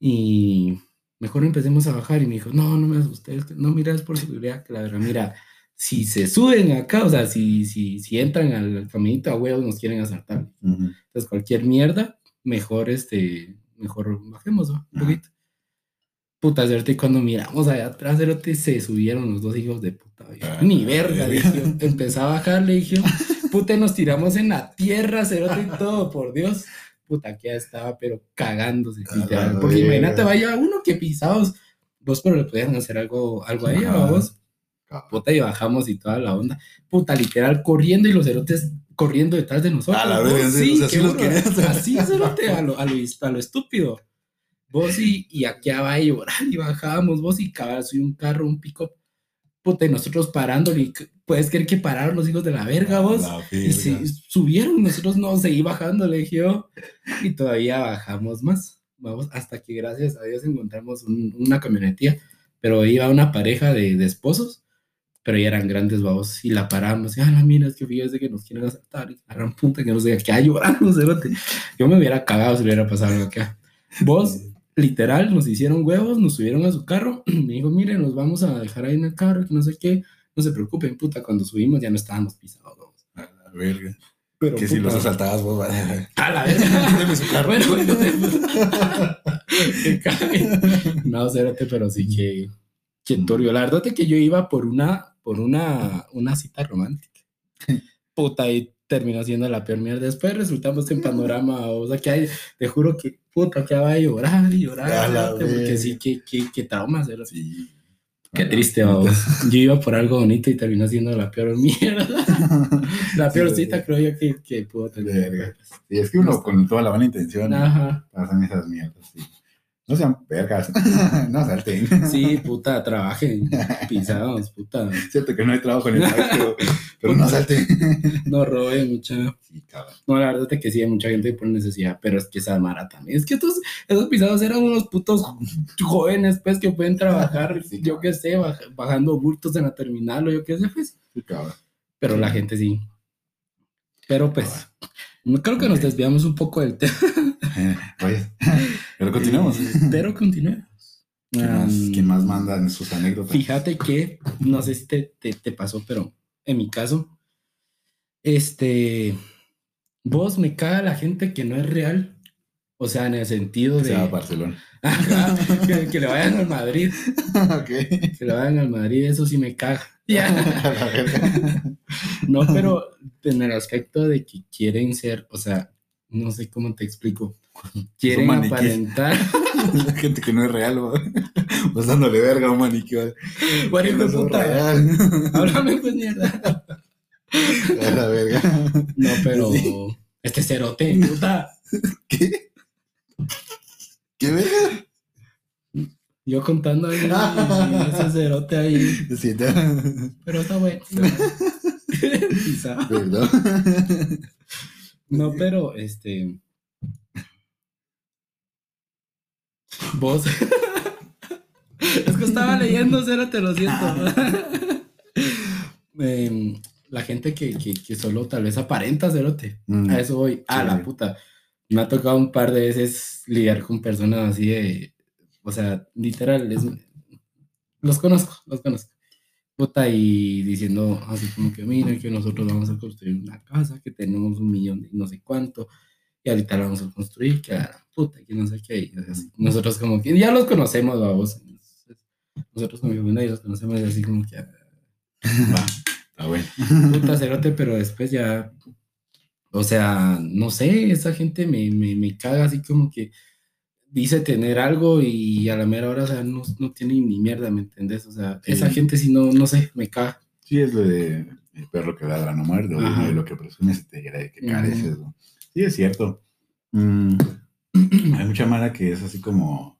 Y mejor empecemos a bajar. Y me dijo, no, no me asustes, que- no, mira, es por seguridad, que la verdad, mira, si se suben acá, o sea, si, si, si entran al caminito a huevos, nos quieren asaltar. Entonces, cualquier mierda, mejor, este, mejor bajemos, ¿no? Un poquito. Puta, cerote, cuando miramos allá atrás, cerote, se subieron los dos hijos de puta. yo,
Ah,
Ni verga, dije. yo. Empezó a bajar, le dije. *laughs* Puta, nos tiramos en la tierra, cerote y todo, por Dios. Puta, que ya estaba, pero cagándose, literal. Porque imagínate, vaya uno que pisados, vos, pero le podían hacer algo, algo a ella, vos. Puta, y bajamos y toda la onda. Puta, literal, corriendo y los cerotes corriendo detrás de nosotros.
A la verga, sí, o sea,
qué
sí los
burro.
querías.
Así, cerote, a lo, a lo, a lo estúpido. Vos y, y aquí a llorar y bajábamos, vos y cabal, soy un carro, un pick-up. Puta, y nosotros parándole, y puedes creer que pararon los hijos de la verga, vos.
La
Y se subieron, nosotros no, seguí bajando, le dije yo, y todavía bajamos más, vamos, hasta que gracias a Dios encontramos un- una camionetilla, pero iba una pareja de, de esposos, pero ya eran grandes, vamos, y la paramos, y, ah, la mira, es que fíjese que nos quieren asaltar, y agarran punta, que no sé, que llorando, cerote. Yo me hubiera cagado si le hubiera pasado algo acá. Vos, literal, nos hicieron huevos, nos subieron a su carro, *clears throat* me dijo, miren, nos vamos a dejar ahí en el carro, que no sé qué, no se preocupen, puta, cuando subimos ya no estábamos pisados.
A la verga.
Pero,
Que si
puta,
los asaltabas vos, vaya. *laughs*
A la verga. *laughs*
Su carro.
Bueno, bueno. *laughs* No, cérate, pero sí que, turbio. La verdad es que yo iba por una, por una, una cita romántica. Puta, y terminó siendo la peor mierda. Después resultamos en panorama, o sea, que hay, te juro que, puta, que va a llorar y llorar. Porque sí, que, que, que trauma, cérate.
Sí.
Qué triste, vamos. Yo iba por algo bonito y terminó siendo la peor mierda. *laughs* La peor
Sí,
cita creo yo que, que pudo tener.
Sí, es que uno con toda la buena intención
Ajá.
pasan esas mierdas. sí. No sean vergas. *laughs* no salten.
Sí, puta, trabajen pisados, puta.
Cierto que no hay trabajo en el país, pero, pero no salten.
No roben, mucha.
Sí, cabrón.
No, la verdad es que sí, hay mucha gente por necesidad, pero es que esa mara también. Es que estos, esos pisados eran unos putos jóvenes, pues, que pueden trabajar, *laughs*
Sí,
yo qué sé, baj- bajando bultos en la terminal o yo qué sé, pues.
Sí, cabrón.
Pero la gente sí. Pero pues, creo que nos desviamos un poco del tema. *laughs*
Pues, pero continuemos.
Pero continuemos.
¿Quién más, quién más manda en sus anécdotas?
Fíjate que, no sé si te, te, te pasó, pero en mi caso, este, vos me caga la gente que no es real. O sea, en el sentido
Que
de
se va a Barcelona.
Que, que le vayan al Madrid, *laughs*
ok.
que le vayan al Madrid, eso sí me caga. Ya.
A la verga.
No, pero en el aspecto de que quieren ser, o sea, no sé cómo te explico. Quieren aparentar. *laughs*
La gente que no es real, güey. Vos dándole verga a un maniquí.
Bueno,
No
puta.
real. *laughs*
Háblame pues mierda.
A la verga.
No, pero
Sí.
este cerote, puta. *laughs*
¿Qué? ¿Qué verga?
Yo contando ahí ese cerote ahí, *laughs* pero está bueno. *laughs* Quizá.
Perdón.
No, pero este. Vos. *laughs* Es que estaba leyendo, cero te lo siento. Em, la gente que, que, que, solo tal vez aparenta cerote. Mm, a eso voy. A la puta. Me ha tocado un par de veces lidiar con personas así de. O sea, literal, los conozco, los conozco. Puta, y diciendo así como que, mira, que nosotros vamos a construir una casa, que tenemos un millón de no sé cuánto, y ahorita la vamos a construir, que la puta, que no sé qué. nosotros como que ya los conocemos, vamos. Nosotros como que ya los conocemos, y así como que. Va, *laughs*
está bueno.
Puta cerote, pero después ya. O sea, no sé, esa gente me, me, me caga así como que dice tener algo y a la mera hora, o sea, no, no tiene ni mierda, ¿me entendés? O sea, esa gente si no, no sé, me caga.
Sí, es lo de el perro que ladra no muerde, o lo que presumes te de que careces. Sí, es cierto. Mm, *clears throat* hay mucha mala que es así como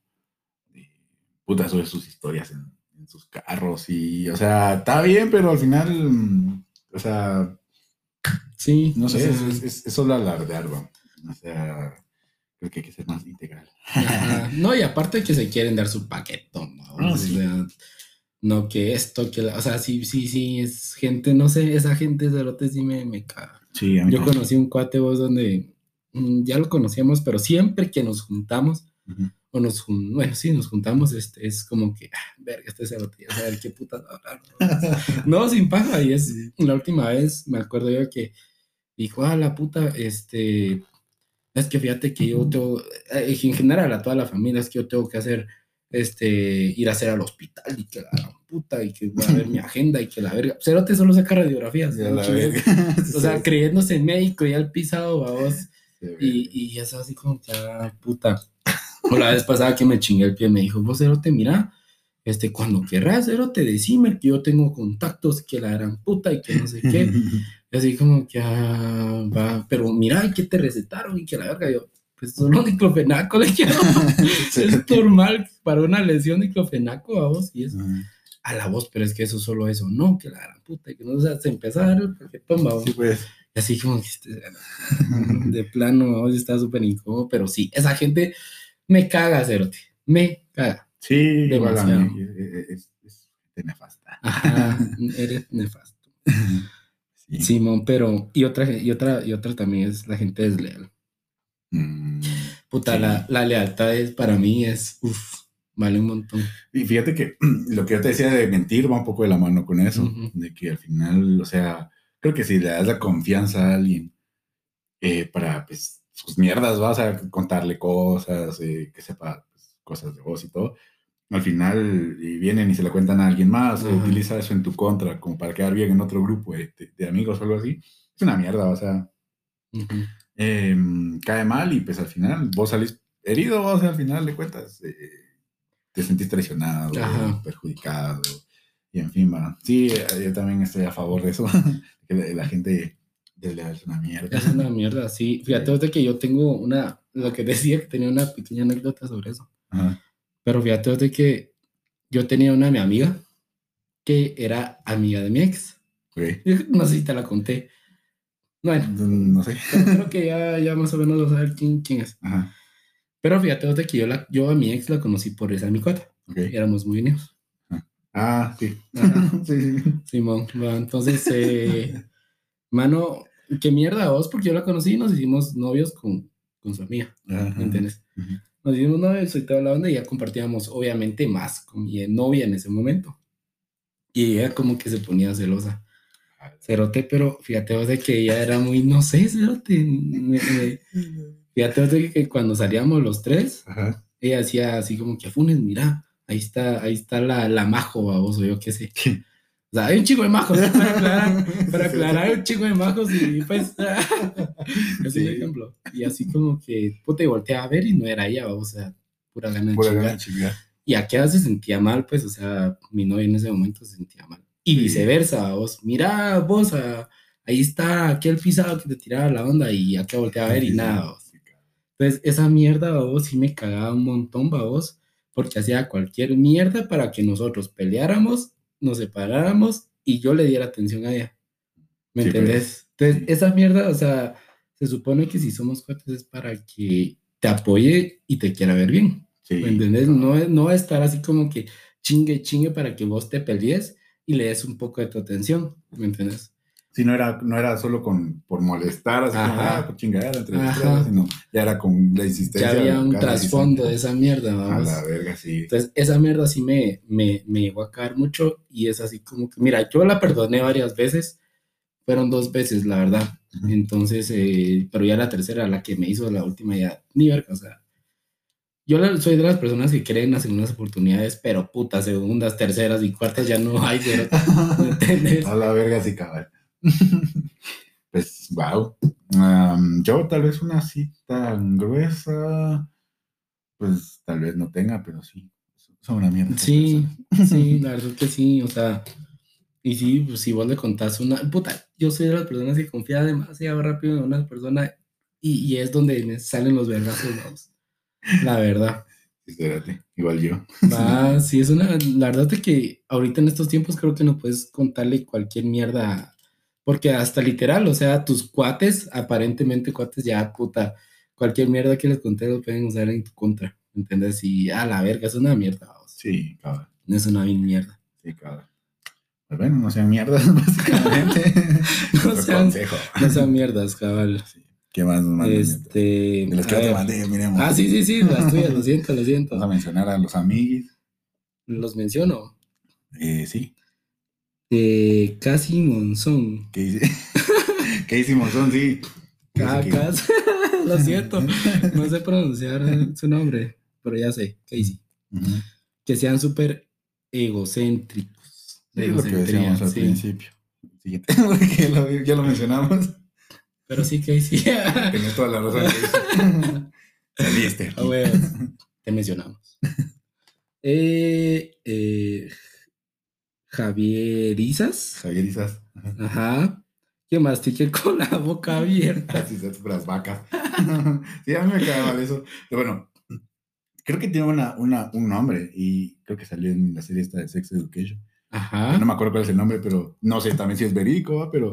puta sobre sus historias en, sus carros y, o sea, está bien, pero al final, mm, o sea,
sí,
no sé, es, es, solo alardear, o sea, creo que hay que ser más integral.
No, y aparte que se quieren dar su paquetón, ¿no? Ah, no que esto, que la, o sea, sí, sí, sí, es gente, no sé, esa gente de lote sí me, me caga.
Sí,
Yo conocí un cuate vos donde mm, ya lo conocíamos, pero siempre que nos juntamos, o nos, bueno, sí, nos juntamos, este, es como que, ah, verga, este cerote, a ver qué puta *laughs* no, sin paja, y es, la última vez, me acuerdo yo que dijo, ah, la puta, este, es que fíjate que yo tengo, eh, en general a toda la familia, es que yo tengo que hacer, este, ir a hacer al hospital y que la puta y que voy a ver mi *laughs* agenda y que la verga. Cerote solo saca radiografías. *laughs* o sea, creyéndose médico y al pisado, vamos. y, y es así como que, ah, puta. O la vez pasada que me chingué el pie, me dijo, vos, Cerote, mira, este, cuando querrás, Cerote, decime que yo tengo contactos, que la gran puta y que no sé qué. *laughs* así como que, ah, va, pero mira, ¿qué te recetaron? Y que la verga, yo, pues solo diclofenaco le quiero. *laughs* es normal para una lesión diclofenaco a vos y es a la voz, pero es que eso solo eso, no, que la gran puta, que no se hace empezar, porque toma,
sí, pues.
Y así como que este, de plano, vos está súper incómodo, pero sí, esa gente me caga, Cerote, me caga.
Sí, demasiado. es, es, es nefasta.
Ajá, *laughs* eres nefasto. Simón, pero y otra, y otra, y otra también es la gente desleal. Mm, Puta, la, la, lealtad es para mí es, uff, vale un montón.
Y fíjate que *clears throat* lo que yo te decía de mentir va un poco de la mano con eso, de que al final, o sea, creo que si le das la confianza a alguien eh, para, pues, sus mierdas, vas a contarle cosas, eh, que sepa pues, cosas de vos y todo, al final y vienen y se le cuentan a alguien más, o utiliza eso en tu contra, como para quedar bien en otro grupo de, amigos o algo así, es una mierda, o sea, em, cae mal y pues al final vos salís herido, vos al final le cuentas, eh, te sentís traicionado, perjudicado, y en fin, va. Sí, yo también estoy a favor de eso, *laughs* que la gente es una mierda.
Es una mierda, sí. Fíjate *laughs* que yo tengo una, lo que *laughs* decía que tenía una pequeña anécdota sobre eso. Ajá. Pero fíjate de que yo tenía una mi amiga que era amiga de mi ex. *laughs* No sé si te la conté. Bueno,
no sé.
Creo que ya, ya más o menos vas a saber quién, quién es. Ajá. Pero fíjate de que yo, la, yo a mi ex la conocí por esa mi cuata. Éramos muy niños.
Ah, *laughs* sí.
sí, sí. Simón. Bueno, entonces, eh, mano, qué mierda vos, porque yo la conocí y nos hicimos novios con, con su amiga. ¿Me entiendes? Nos dimos novios y toda la onda y ya compartíamos obviamente más con mi novia en ese momento. Y ella como que se ponía celosa. Cerote, pero fíjate vos de que ella era muy, no sé, cerote. fíjate vos de que cuando salíamos los tres, ella hacía así como que, Funes, mira, ahí está, ahí está la, la majo, vos, o yo qué sé. O sea, hay un chico de majos, para aclarar, para aclarar, hay un chico de majos y pues, *laughs* es un ejemplo. Y así como que, puta, y volteé a ver y no era ella, o sea, pura gana de chingar. Y aquella se sentía mal, pues, o sea, mi novia en ese momento se sentía mal. Y viceversa, vos, mira, vos, ahí está aquel pisado que te tiraba la onda y acá volteé a ver y nada, vos. Entonces, esa mierda, vos, sí me cagaba un montón, vos, porque hacía cualquier mierda para que nosotros peleáramos nos separáramos y yo le diera atención a ella. ¿Me pues. entendés? Entonces, esa mierda, o sea, se supone que si somos cuates es para que te apoye y te quiera ver bien. ¿Me entendés? No, no estar así como que chingue, chingue para que vos te pelees y le des un poco de tu atención, ¿me entiendes?
Sí, no era, no era solo con, por molestar, así como,
Ajá.
ah, por chingadera entre
Ajá.
sino ya era con la
Ya
insistencia.
había un trasfondo de esa mierda,
A
vamos.
la verga, sí.
Entonces, esa mierda sí me, me, me llegó a caer mucho y es así como que, mira, yo la perdoné varias veces, fueron dos veces, la verdad. Entonces, eh, pero ya la tercera, la que me hizo la última, ya, ni verga, o sea. Yo la- soy de las personas que creen en las segundas oportunidades, pero putas, segundas, terceras y cuartas ya no hay, pero, *laughs* ¿me entiendes?
A la verga, sí, cabal. *laughs* pues, wow. yo tal vez una tan gruesa, pues tal vez no tenga, pero sí. Son una mierda.
Sí, sí, *laughs* la verdad que sí, o sea, y sí, pues si vos le contás una, puta, yo soy de las personas que confía demasiado rápido en una persona y, y es donde me salen los vergazos. La verdad.
Espérate, igual yo. *laughs*
Sí, es una, la verdad es que ahorita en estos tiempos creo que no puedes contarle cualquier mierda, porque hasta literal, o sea, tus cuates, aparentemente cuates, ya, puta, cualquier mierda que les conté lo pueden usar en tu contra, ¿entendés? Y a la verga, es una mierda, vamos.
Sí, cabal.
Es una bien mierda.
Sí, cabal. Pues bueno, no sean mierdas, *laughs* básicamente. *laughs*
No sean-
consejo.
No sean mierdas, cabal.
¿Qué más nos mandan?
Este.
De los que yo te mandé, miremos.
Ah, sí, sí, sí, las *laughs* tuyas, lo siento, lo
Vamos a
siento.
mencionar a los amiguis.
Los menciono.
Eh, sí.
Eh, Casi Monzón.
¿Qué? ¿Qué hicimos? Son, sí.
Cacas. *laughs* lo siento. No sé pronunciar su nombre, pero ya sé, Casey.
Ujú.
Que sean súper egocéntricos.
Sí, lo que decíamos al
sí.
principio. Siguiente, *laughs* porque lo- ya lo mencionamos.
Pero sí, Casey. *laughs*
Tenés toda la razón. Casey. Saliste.
Huevos. Te mencionamos. Eh, eh, Javier Isas.
Javier Isas. Ajá.
Ajá. Que mastique con la boca abierta. *laughs*
Así se las vacas. *laughs* sí, a mí me queda mal eso. Pero bueno, creo que tiene una, una, un nombre y creo que salió en la serie esta de Sex Education.
Ajá.
No me acuerdo cuál es el nombre, pero no sé también si es verídico, ¿va? pero,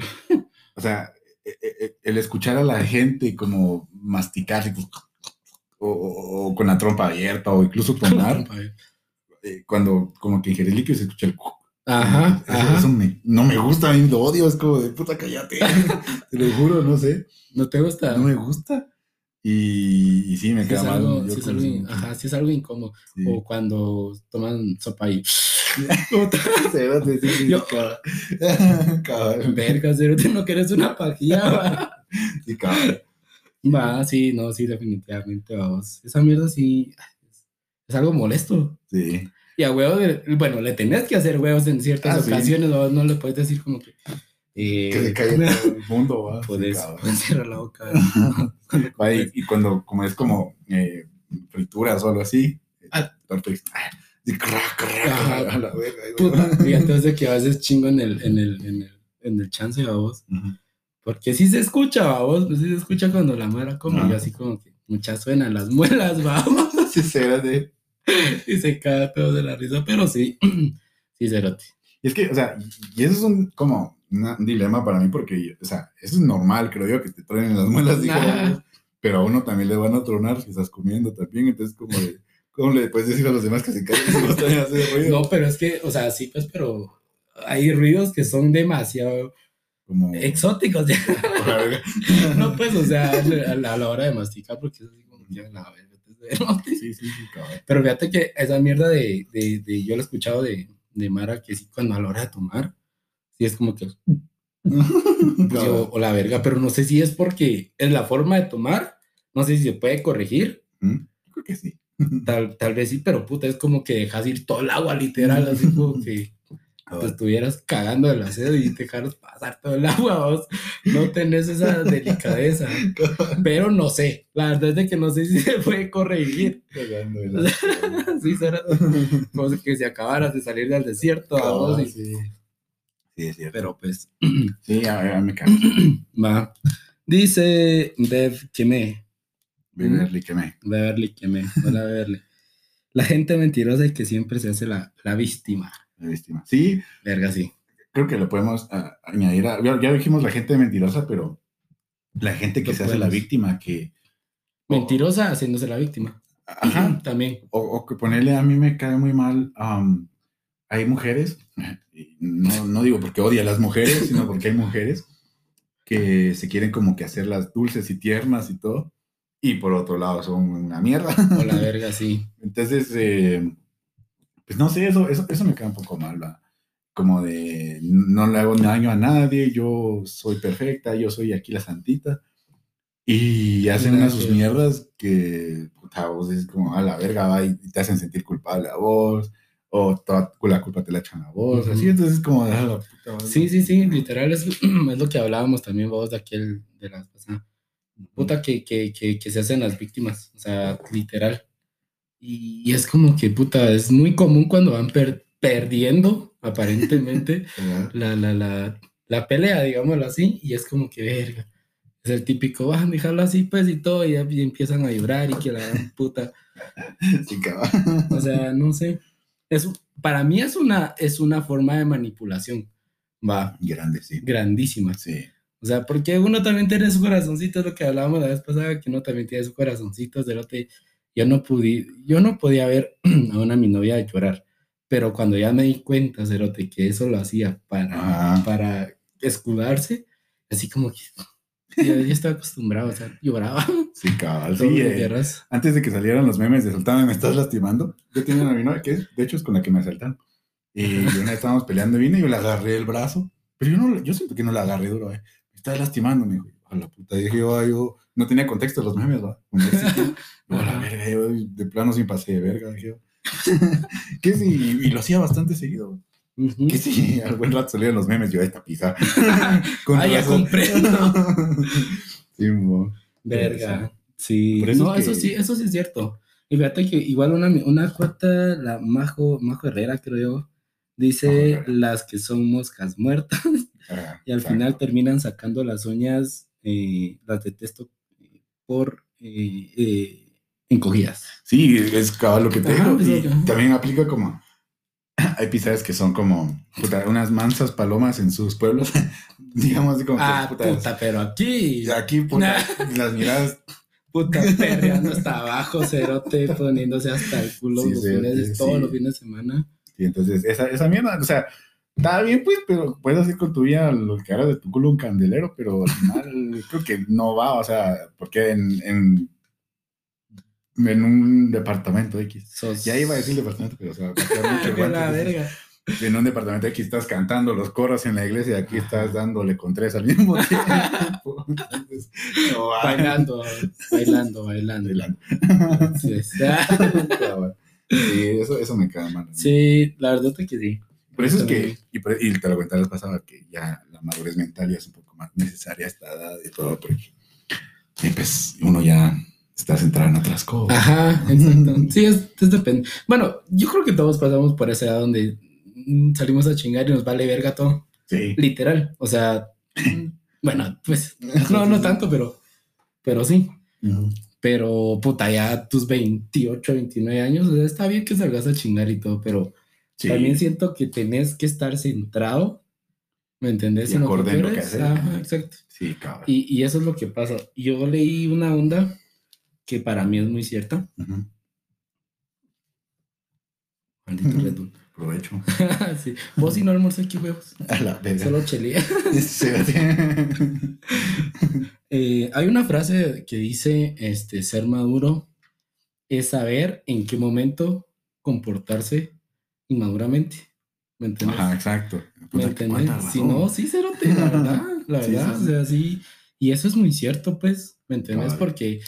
o sea, e- e- el escuchar a la gente como masticar pues, o, o- o con la trompa abierta o incluso tomar, eh, cuando como que ingerir líquido se escucha el...
Ajá,
Eso,
ajá.
eso me- no me gusta, a mí lo odio, es como de puta cállate, *laughs* te lo juro, no sé,
¿No te gusta?
no me gusta. Y, y sí, me
Sí
queda mal.
algo, sí es algo, in- ajá, sí es algo incómodo.
sí.
O cuando toman sopa y... Yo-. Verga, cero, no quieres una pajilla, *laughs* va.
Sí, cabal.
Va, sí, no, sí, definitivamente, vamos. Esa mierda sí es algo molesto.
Sí.
Y a huevos, de- bueno, le tenés que hacer huevos en ciertas
Ah, sí.
ocasiones, ¿no? no le puedes decir como que... eh,
Que se calle todo el mundo, va. Sí,
puedes *laughs* cerrar la boca. *laughs*
Va, y, y cuando, como es como eh, frituras o algo así,
Ah.
tortas, ah, y crack, crack,
Ajá.
a la verga, güey.
Puta, y entonces que a veces chingo en el, en el, en el, en el chance, vamos.
Ujú.
Porque sí se escucha, vamos, pues sí se escucha cuando la mara come,
Ah.
y así como que muchas suenan las muelas, vamos, *laughs*
Sí, espérate. *laughs*
y se cae todo de la risa, pero sí, *clears throat* sí, cerote.
Y es que, o sea, y eso es un, como un dilema para mí porque, o sea, eso es normal, creo yo, que te truenen las muelas, digamos, pero a uno también le van a tronar si estás comiendo también, entonces como de, ¿cómo le puedes decir a los demás que se callen si vos también haces ruido?
No, pero es que, o sea, sí, pues, pero hay ruidos que son demasiado
Como,
exóticos, ya. *laughs* *laughs* no, pues, o sea, a la, a la hora de masticar, porque es así como que, la verga.
Sí, sí, sí, cabrón.
Pero fíjate que esa mierda de, de, de yo lo he escuchado de, de Mara, que sí, cuando a la hora de tomar, sí es como que, *laughs* pues, o, o la verga, pero no sé si es porque es la forma de tomar, no sé si se puede corregir,
¿Mm? Creo que sí.
tal, tal vez sí, pero puta, es como que dejas ir todo el agua, literal, así como *laughs* que te estuvieras cagando de la sed y te dejaras pasar todo el agua, vos no tenés esa *laughs* delicadeza, pero no sé, la verdad es de que no sé si *laughs* se puede corregir,
Cagando de la- *laughs*
sí, será como si que se acabaras de salir del desierto, vamos, y-
sí. Sí, es cierto.
pero pues, *clears throat*
Sí, a, a me cago. *clears throat*
va. Dice Bev que me,
Beverly, que me.
Beverly que me, hola Beverly. La gente mentirosa y que siempre se hace la, la víctima.
Víctima. Sí,
Verga, sí.
creo que lo podemos ah, añadir. A, ya, ya dijimos la gente mentirosa, pero la gente que
Lo
se hace la
podemos.
víctima, que.
Mentirosa haciéndose la víctima.
Ajá.
También.
O, o que ponerle a mí me cae muy mal am, hay mujeres, no, no digo porque odia a las mujeres, *laughs* sino porque hay mujeres que se quieren como que hacer las dulces y tiernas y todo, y por otro lado son una mierda.
O la verga, sí. *laughs*
Entonces, eh, pues no sé, eso, eso, eso me queda un poco mal, ¿va? Como de no le hago daño a nadie, yo soy perfecta, yo soy aquí la santita. Y hacen unas sus mierdas que, puta, vos es como a la verga, va, y te hacen sentir culpable a vos, o toda la culpa te la echan a vos, así, entonces es como, a la puta.
Sí, sí, sí, literal, es, *clears throat* es lo que hablábamos también vos de aquel, de la pasada. Puta que, que, que, que se hacen las víctimas, o sea, literal. Y, es como que, puta, es muy común cuando van per- perdiendo, aparentemente, *laughs* la, la, la, la pelea, digámoslo así, y es como que, verga. Es el típico, van a dejarlo así, pues, y todo, y, ya- y empiezan a llorar y que la gran puta. *laughs*
Sí, cabrón.
O sea, no sé. Es, para mí es una, es una forma de manipulación, va,
Grande, sí.
grandísima.
Sí.
O sea, porque uno también tiene su corazoncito, es lo que hablábamos la vez pasada, que uno también tiene su corazoncito, cerote. Yo no pude, yo no podía ver *clears throat* a una mi novia llorar, pero cuando ya me di cuenta, cerote, que eso lo hacía para,
Ajá.
para escudarse, así como que *laughs* yo, yo estaba acostumbrado, o sea, lloraba. *laughs*
Sí, cabal. Sí, eh, antes de que salieran los memes de soltame, me estás lastimando. Yo tenía una mi novia que es, de hecho, es con la que me asaltaron. Y una vez estábamos peleando, vine y yo le agarré el brazo. Pero yo no, yo siento que no la agarré duro, eh. Me estaba lastimando, me dijo. A la puta, dije yo, yo no tenía contexto de los memes, va. Como ese, tío. Yo, *laughs* a la verga, yo de plano sin pase de verga, dije *laughs* que sí, y lo hacía bastante seguido. güey.
Ujú.
Que sí, *laughs* al buen rato salían los memes, yo, esta pizza.
Ah, ya comprendo.
sí, mo.
Verga. Sí.
Por eso
no,
es
eso sí, eso sí es cierto. Y fíjate que igual una, una cuota, la Majo, Majo Herrera, creo yo, dice las que son moscas muertas
Ah,
y al
exacto.
final terminan sacando las uñas, eh, las detesto por eh, eh, encogidas.
Sí, es cabal lo que te digo. Y también aplica como. *clears throat* Hay pizzas que son como puta, unas mansas palomas en sus pueblos. *laughs* Digamos así como que,
Ah,
puta,
puta, pero aquí,
aquí puta, las miradas. *laughs*
puta, perreando hasta abajo, cerote, poniéndose hasta el culo
Sí,
los
sí,
fines,
sí.
todos los fines de semana.
Y entonces, esa, esa mierda, o sea, está bien, pues, pero puedes hacer con tu vida lo que hagas de tu culo un candelero, pero al final *laughs* creo que no va, o sea, porque en, en, en un departamento X.
Sos...
Ya iba a decir departamento, pero o sea, *laughs*
la verga.
en un departamento X estás cantando los coros en la iglesia y aquí estás dándole con tres al mismo *laughs* tiempo. Entonces, no va.
Bailando, bailando, bailando.
Adelante.
Sí,
Sí, eso, eso me queda mal.
sí, la verdad es que sí.
Por eso es que, y, y te lo comenté la pasada, que ya la madurez mental ya es un poco más necesaria a esta edad y todo, porque pues, uno ya está centrado en otras cosas.
Ajá, *laughs* exacto. Sí, es, es depende. Bueno, yo creo que todos pasamos por esa edad donde mm, salimos a chingar y nos vale verga todo.
Sí.
Literal. O sea, *clears throat* bueno, pues *laughs* no, no tanto, pero, pero sí.
Ujú.
Pero puta, ya tus 28, 29 años, o sea, está bien que salgas a chingar y todo, pero
Sí.
también siento que tenés que estar centrado, ¿me entendés?
Y
En
en lo que
quieres.
haces.
Ajá, exacto.
Sí, cabrón.
Y, y eso es lo que pasa. Yo leí una onda que para mí es muy cierta.
Ujú.
Maldito Red Bull.
Provecho. *laughs*
sí. Vos si no almorzé aquí, huevos.
A la verga.
Solo chelé. *laughs*
Sí.
Eh, hay una frase que dice, este, ser maduro es saber en qué momento comportarse inmaduramente. ¿Me entiendes?
Ajá, exacto.
¿Me entiendes? Si no, sí, cerote, la verdad, la *laughs* verdad,
sí,
o sea, sí. Y eso es muy cierto, pues, ¿me entiendes? Porque,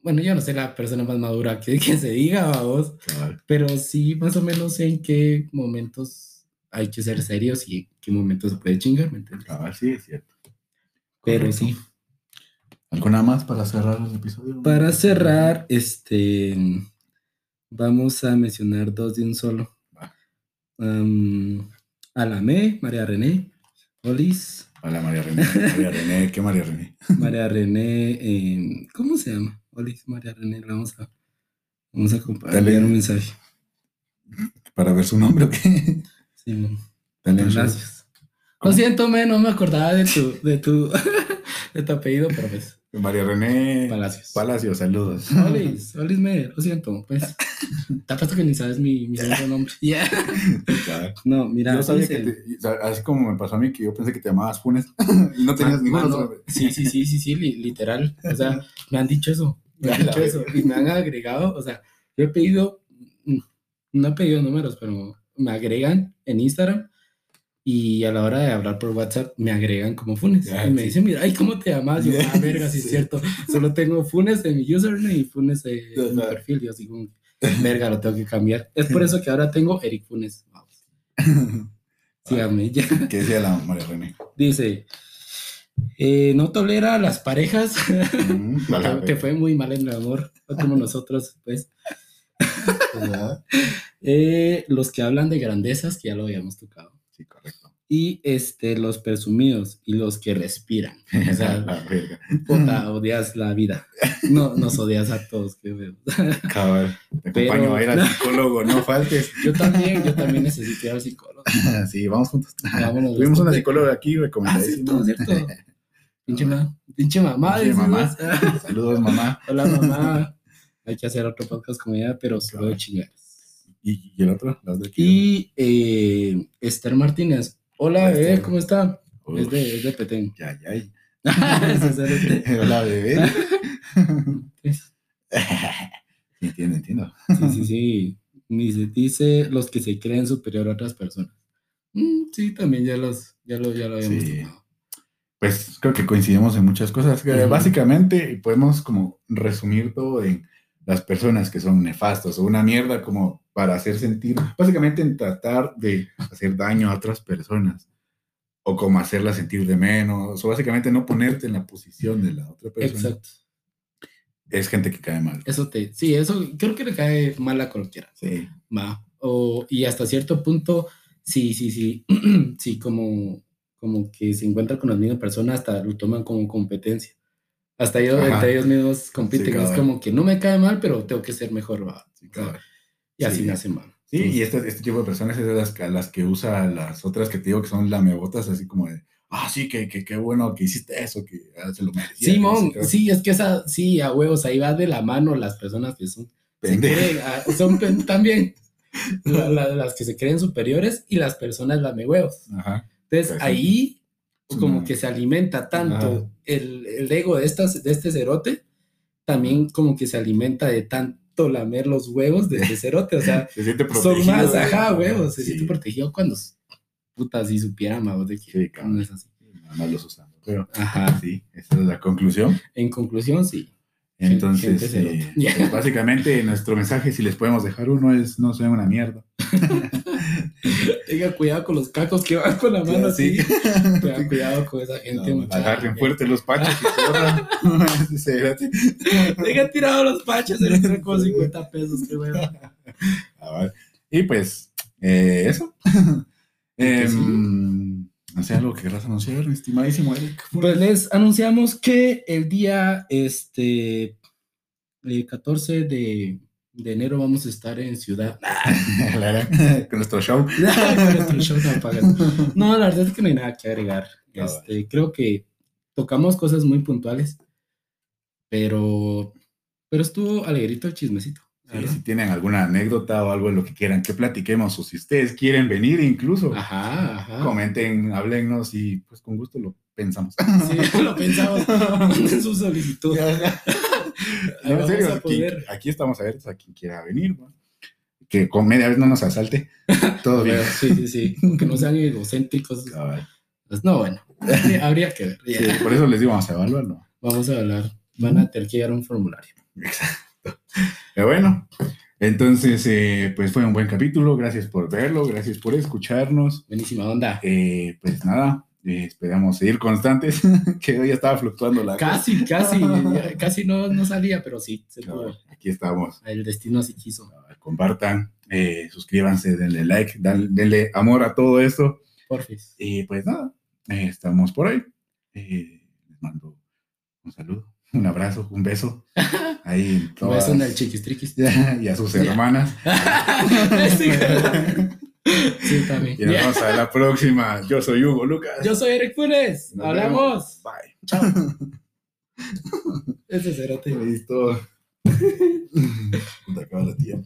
bueno, yo no sé la persona más madura que, *laughs* que se diga, vos,
Cabal.
pero sí más o menos sé en qué momentos hay que ser serios y en qué momentos se puede chingar, ¿me entiendes?
Cabal, sí, es cierto.
Pero
Correcto.
sí.
¿Alguna más para cerrar el episodio?
Para cerrar, este, vamos a mencionar dos de un solo. Um, Alamé, María René, Olis,
Hola, María René. María René, ¿qué María René? *laughs*
María René, eh, ¿cómo se llama? Olis, María René, la vamos a, vamos a compartir
Dale.
un mensaje.
¿Para ver su nombre o qué?
Sí,
Dale,
gracias. Lo siento, me, no me acordaba de tu, de tu, *laughs* de tu apellido, pero pues,
María René
Palacios.
Palacios, saludos.
Olis, Olis me, lo siento, pues. *laughs* Te apuesto que ni sabes mi, mi segundo *laughs* nombre. Ya. No, mira,
yo sabía
dice-
que te- así como me pasó a mí que yo pensé que te llamabas Funes *laughs* y no tenías
Ah,
ningún
mano,
otro.
Sí, sí, sí, sí, sí, li- literal. O sea, me han dicho eso. Me han dicho eso. Y me han agregado, o sea, yo he pedido, mm, no he pedido números, pero me agregan en Instagram y a la hora de hablar por WhatsApp me agregan como Funes.
Ya,
y me
sí.
dicen, mira, ay, ¿cómo te llamas? Yo, *laughs* ah, verga, sí, es cierto. Solo tengo Funes en mi username y Funes en *laughs* mi perfil. Yo como, verga, lo tengo que cambiar. Es por eso que ahora tengo Eric Funes. *laughs* Vamos, síganme ya.
¿Qué decía la María René?
Dice, eh, no tolera a las parejas
Mm,
que, fue muy mal en el amor, no como nosotros, pues. Eh, los que hablan de grandezas, que ya lo habíamos tocado.
Sí, correcto.
Y este, los presumidos y los que respiran. *laughs* O sea, *laughs*
la verga.
puta, odias la vida. No, nos odias a todos, qué feo. *laughs*
Cabal, te
Pero-
acompaño a ir al psicólogo, no faltes.
Yo también, yo también necesito ir al psicólogo.
Sí, vamos juntos.
Vámonos.
Tuvimos una psicóloga aquí,
Ah,
recomendadísima.
cierto, cierto. Pinche, ma- pinche mamá.
Pinche mamá. Saludos, mamá.
Hola, mamá. Hay que hacer otro podcast con ella, pero solo de chingar.
¿Y, y el otro? Las de aquí.
Y eh, Esther Martínez. Hola,
Hola,
bebé. ¿cómo está?
Uf,
Es de, es de Petén.
Ya, ya. *laughs* *laughs* Hola, bebé.
Sí, *laughs*
Sí, entiendo, entiendo.
sí, sí. Dice, dice los que se creen superior a otras personas. Mm, sí, también ya, los, ya, lo, ya lo habíamos
Sí.
tomado.
Pues creo que coincidimos en muchas cosas. que
Ujú.
Básicamente podemos como resumir todo en las personas que son nefastos o una mierda como para hacer sentir, básicamente en tratar de hacer daño a otras personas o como hacerlas sentir de menos o básicamente no ponerte en la posición de la otra persona.
Exacto.
Es gente que cae mal.
Eso te, sí, eso creo que le cae mal a cualquiera.
Sí.
Va. O, y hasta cierto punto, sí, sí, sí, *clears throat* sí, como, como que se encuentran con las mismas personas, hasta lo toman como competencia. Hasta ellos,
Ajá.
entre ellos mismos compiten.
Sí,
es como que no me cae mal, pero tengo que ser mejor, va.
Sí.
Y así
Sí.
me hace mal.
Sí, y este, este tipo de personas es de las, que- las que usa las otras que te digo que son lamebotas, así como de, ah, sí, que, que, qué bueno que hiciste eso, que ah, se lo merecía.
Simón,
que qué".
sí, es que esa, sí, a huevos, ahí va de la mano las personas que son, se creen, ah, son *laughs* también la- la- las que se creen superiores y las personas lame huevos.
Ajá.
Entonces
Pues sí.
ahí
Es
como que se alimenta tanto el, el ego de, estas, de este cerote, también como que se alimenta de tanto lamer los huevos de ese cerote, o sea, *laughs*
Se siente protegido.
son más, ajá, huevos, se
Sí.
siente protegido cuando, puta, si supiera, más de que
Sí,
no es así.
Nada más los usamos. Pero
Ajá,
sí, esa es la conclusión.
en conclusión, sí.
Entonces, eh, pues, básicamente nuestro mensaje, si les podemos dejar uno, es no sean una mierda. *laughs*
Tenga cuidado con los cacos que van con la mano así. Tenga *laughs* cuidado con esa gente,
No, agarren fuerte los pachos y corran. *laughs* Sí, gracias.
Tenga tirado los pachos, les trae como 50 pesos, qué bueno.
Y pues, eh, eso.
sí.
Em, no algo que querrás anunciar, mi estimadísimo Eric.
Pues les anunciamos que el día este el 14 de, de enero vamos a estar en Ciudad. *laughs*
Con nuestro show. *laughs*
Con nuestro show. *laughs* No, la verdad es que no hay nada que agregar.
Ah,
Este, creo que tocamos cosas muy puntuales, pero, pero estuvo alegrito el chismecito.
Sí, si tienen alguna anécdota o algo de lo que quieran que platiquemos, o si ustedes quieren venir incluso,
Ajá, ajá.
comenten, háblennos y pues con gusto lo pensamos.
Sí, lo pensamos. Manden su solicitud.
No, en serio, aquí, aquí estamos abiertos a quien quiera venir. ¿no? Que con media vez no nos asalte. *laughs* Todo bien.
Sí, sí, sí. Que no sean egocéntricos. Pues no, bueno. Habría que ver.
Sí, por eso les digo, vamos a evaluarlo.
Vamos a hablar. Van a tener que llegar a un formulario.
Exacto. Pero bueno, entonces, eh, pues fue un buen capítulo. Gracias por verlo, gracias por escucharnos.
Buenísima onda.
Eh, pues nada, eh, esperamos seguir constantes, *laughs* que hoy estaba fluctuando la
Casi, casi, *laughs* casi no, no salía, pero sí, se pudo.
Aquí estamos.
El destino así quiso.
Compartan, eh, suscríbanse, denle like, dan- denle amor a todo esto.
Porfis.
Y pues nada, eh, estamos por ahí. Eh, les mando un saludo, un abrazo, un beso. *laughs* Ahí en
Un
todas-
beso en el chiquis triquis.
y a sus hermanas.
Sí, también.
Y nos vemos a la próxima. Yo soy Hugo Lucas.
Yo soy Eric Funes.
Nos
Hablamos.
Bye.
Chao. *laughs* Ese cerote.
Listo. *laughs* Puta, acaba la tía.